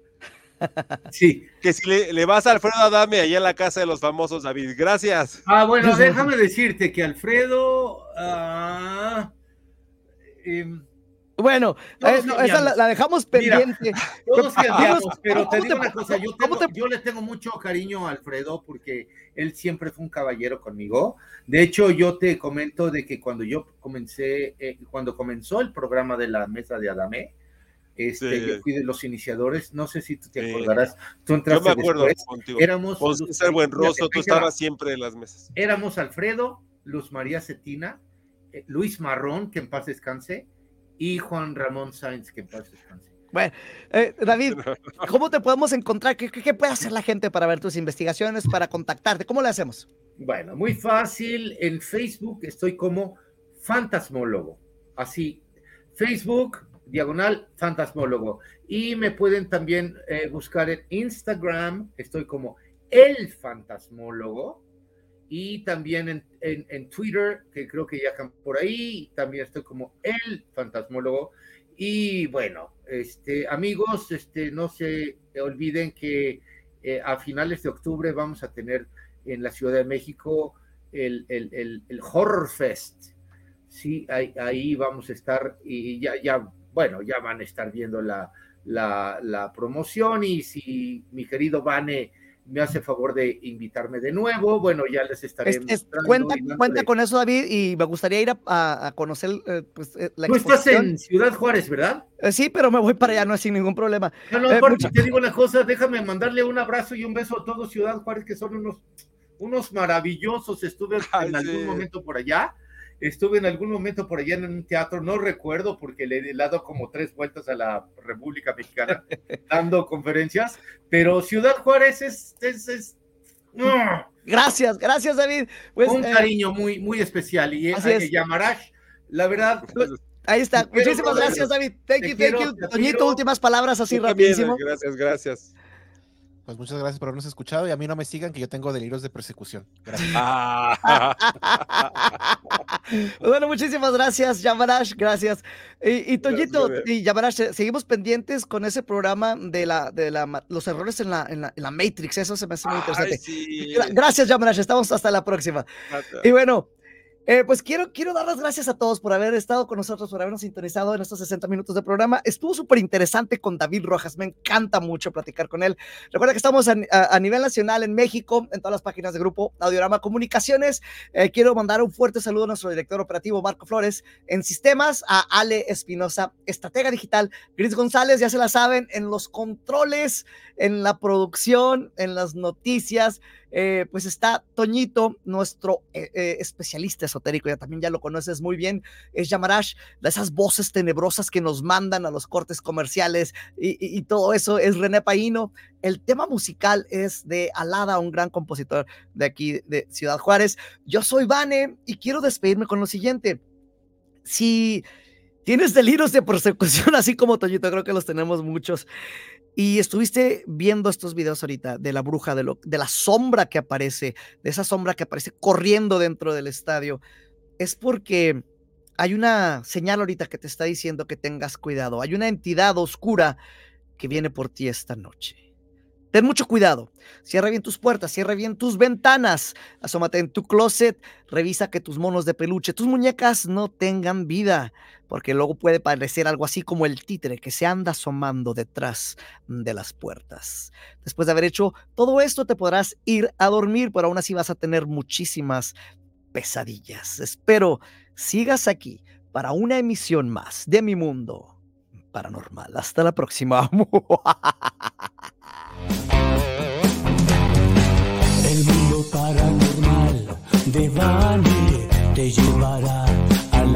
Speaker 6: Sí.
Speaker 4: Que si le, vas a Alfredo Adame allá en la casa de los famosos, David. Gracias.
Speaker 6: Ah, bueno, déjame decirte que Alfredo. Ah, em,
Speaker 3: bueno, eh, esa la, dejamos pendiente.
Speaker 6: todos pero te digo una cosa, yo, yo, le tengo mucho cariño a Alfredo porque él siempre fue un caballero conmigo. De hecho, yo te comento de que cuando yo comencé, eh, cuando comenzó el programa de la mesa de Adame, este, Yo fui de los iniciadores, no sé si tú te acordarás. Tú entraste
Speaker 4: yo me acuerdo
Speaker 6: después.
Speaker 4: contigo.
Speaker 6: Éramos.
Speaker 4: Con César Buenroso, tú estabas siempre en las mesas.
Speaker 6: Éramos Alfredo, Luz María Cetina, eh, Luis Marrón, que en paz descanse, y Juan Ramón Sáenz, que en paz descanse.
Speaker 3: Bueno, eh, David, ¿cómo te podemos encontrar? ¿Qué, ¿Qué, puede hacer la gente para ver tus investigaciones, para contactarte? ¿Cómo le hacemos?
Speaker 6: Bueno, muy fácil. En Facebook estoy como fantasmólogo. Así, Facebook, diagonal fantasmólogo. Y me pueden también eh, buscar en Instagram, estoy como el fantasmólogo. Y también en, en, Twitter, que creo que ya por ahí, también estoy como el fantasmólogo. Y bueno, este, amigos, este, no se olviden que eh, a finales de octubre vamos a tener en la Ciudad de México el, el, el, el Horror Fest. Sí, ahí, ahí, vamos a estar y ya, ya bueno, ya van a estar viendo la, la, promoción y si mi querido Vane me hace favor de invitarme de nuevo, bueno, ya les estaré
Speaker 3: cuenta, cuenta con eso, David, y me gustaría ir a, conocer eh, pues, eh, la
Speaker 6: Tú estás en Ciudad Juárez, ¿verdad?
Speaker 3: Eh, sí, pero me voy para allá, no sin ningún problema.
Speaker 6: No, no, porque te digo una cosa, déjame mandarle un abrazo y un beso a todos Ciudad Juárez, que son unos, unos maravillosos, estuve en algún momento por allá, Estuve en algún momento por allá en un teatro, no recuerdo porque le he dado como tres vueltas a la República Mexicana dando conferencias, pero Ciudad Juárez es... es,
Speaker 3: ¡ah! Gracias, gracias David.
Speaker 6: Pues, un eh, cariño muy, muy especial y así es. Yamarash, la verdad...
Speaker 3: Pues, ahí está. Muchísimas gracias, David. Thank you, thank you. Toñito, últimas palabras así rapidísimo.
Speaker 4: Gracias, gracias.
Speaker 10: Pues muchas gracias por habernos escuchado y a mí no me sigan que yo tengo delirios de persecución. Gracias.
Speaker 3: Bueno, muchísimas gracias, Yamarash, gracias. Y, y Toñito y Yamarash, seguimos pendientes con ese programa de la de la, los errores en la, en la, en la Matrix, eso se me hace muy interesante. Gracias, Yamarash, estamos hasta la próxima. Y bueno, eh, pues quiero, quiero dar las gracias a todos por haber estado con nosotros, por habernos sintonizado en estos 60 minutos de programa. Estuvo súper interesante con David Rojas, me encanta mucho platicar con él. Recuerda que estamos a, nivel nacional en México, en todas las páginas de grupo Audiorama Comunicaciones. Eh, quiero mandar un fuerte saludo a nuestro director operativo Marco Flores en sistemas, a Ale Espinosa, estratega digital, Gris González, ya se la saben, en los controles, en la producción, en las noticias. Eh, pues está Toñito, nuestro eh, eh, especialista esotérico, ya también ya lo conoces muy bien, es Yamarash, de esas voces tenebrosas que nos mandan a los cortes comerciales y, todo eso es René Paino. El tema musical es de Alada, un gran compositor de aquí de Ciudad Juárez. Yo soy Vane y quiero despedirme con lo siguiente. Si tienes delirios de persecución, así como Toñito, creo que los tenemos muchos. Y estuviste viendo estos videos ahorita de la bruja, de, lo, de la sombra que aparece, de esa sombra que aparece corriendo dentro del estadio. Es porque hay una señal ahorita que te está diciendo que tengas cuidado. Hay una entidad oscura que viene por ti esta noche. Ten mucho cuidado. Cierra bien tus puertas, cierra bien tus ventanas. Asómate en tu closet, revisa que tus monos de peluche, tus muñecas no tengan vida, porque luego puede parecer algo así como el títere que se anda asomando detrás de las puertas. Después de haber hecho todo esto, te podrás ir a dormir, pero aún así vas a tener muchísimas pesadillas. Espero sigas aquí para una emisión más de mi mundo paranormal. Hasta la próxima.
Speaker 14: El mundo paranormal de Bani te llevará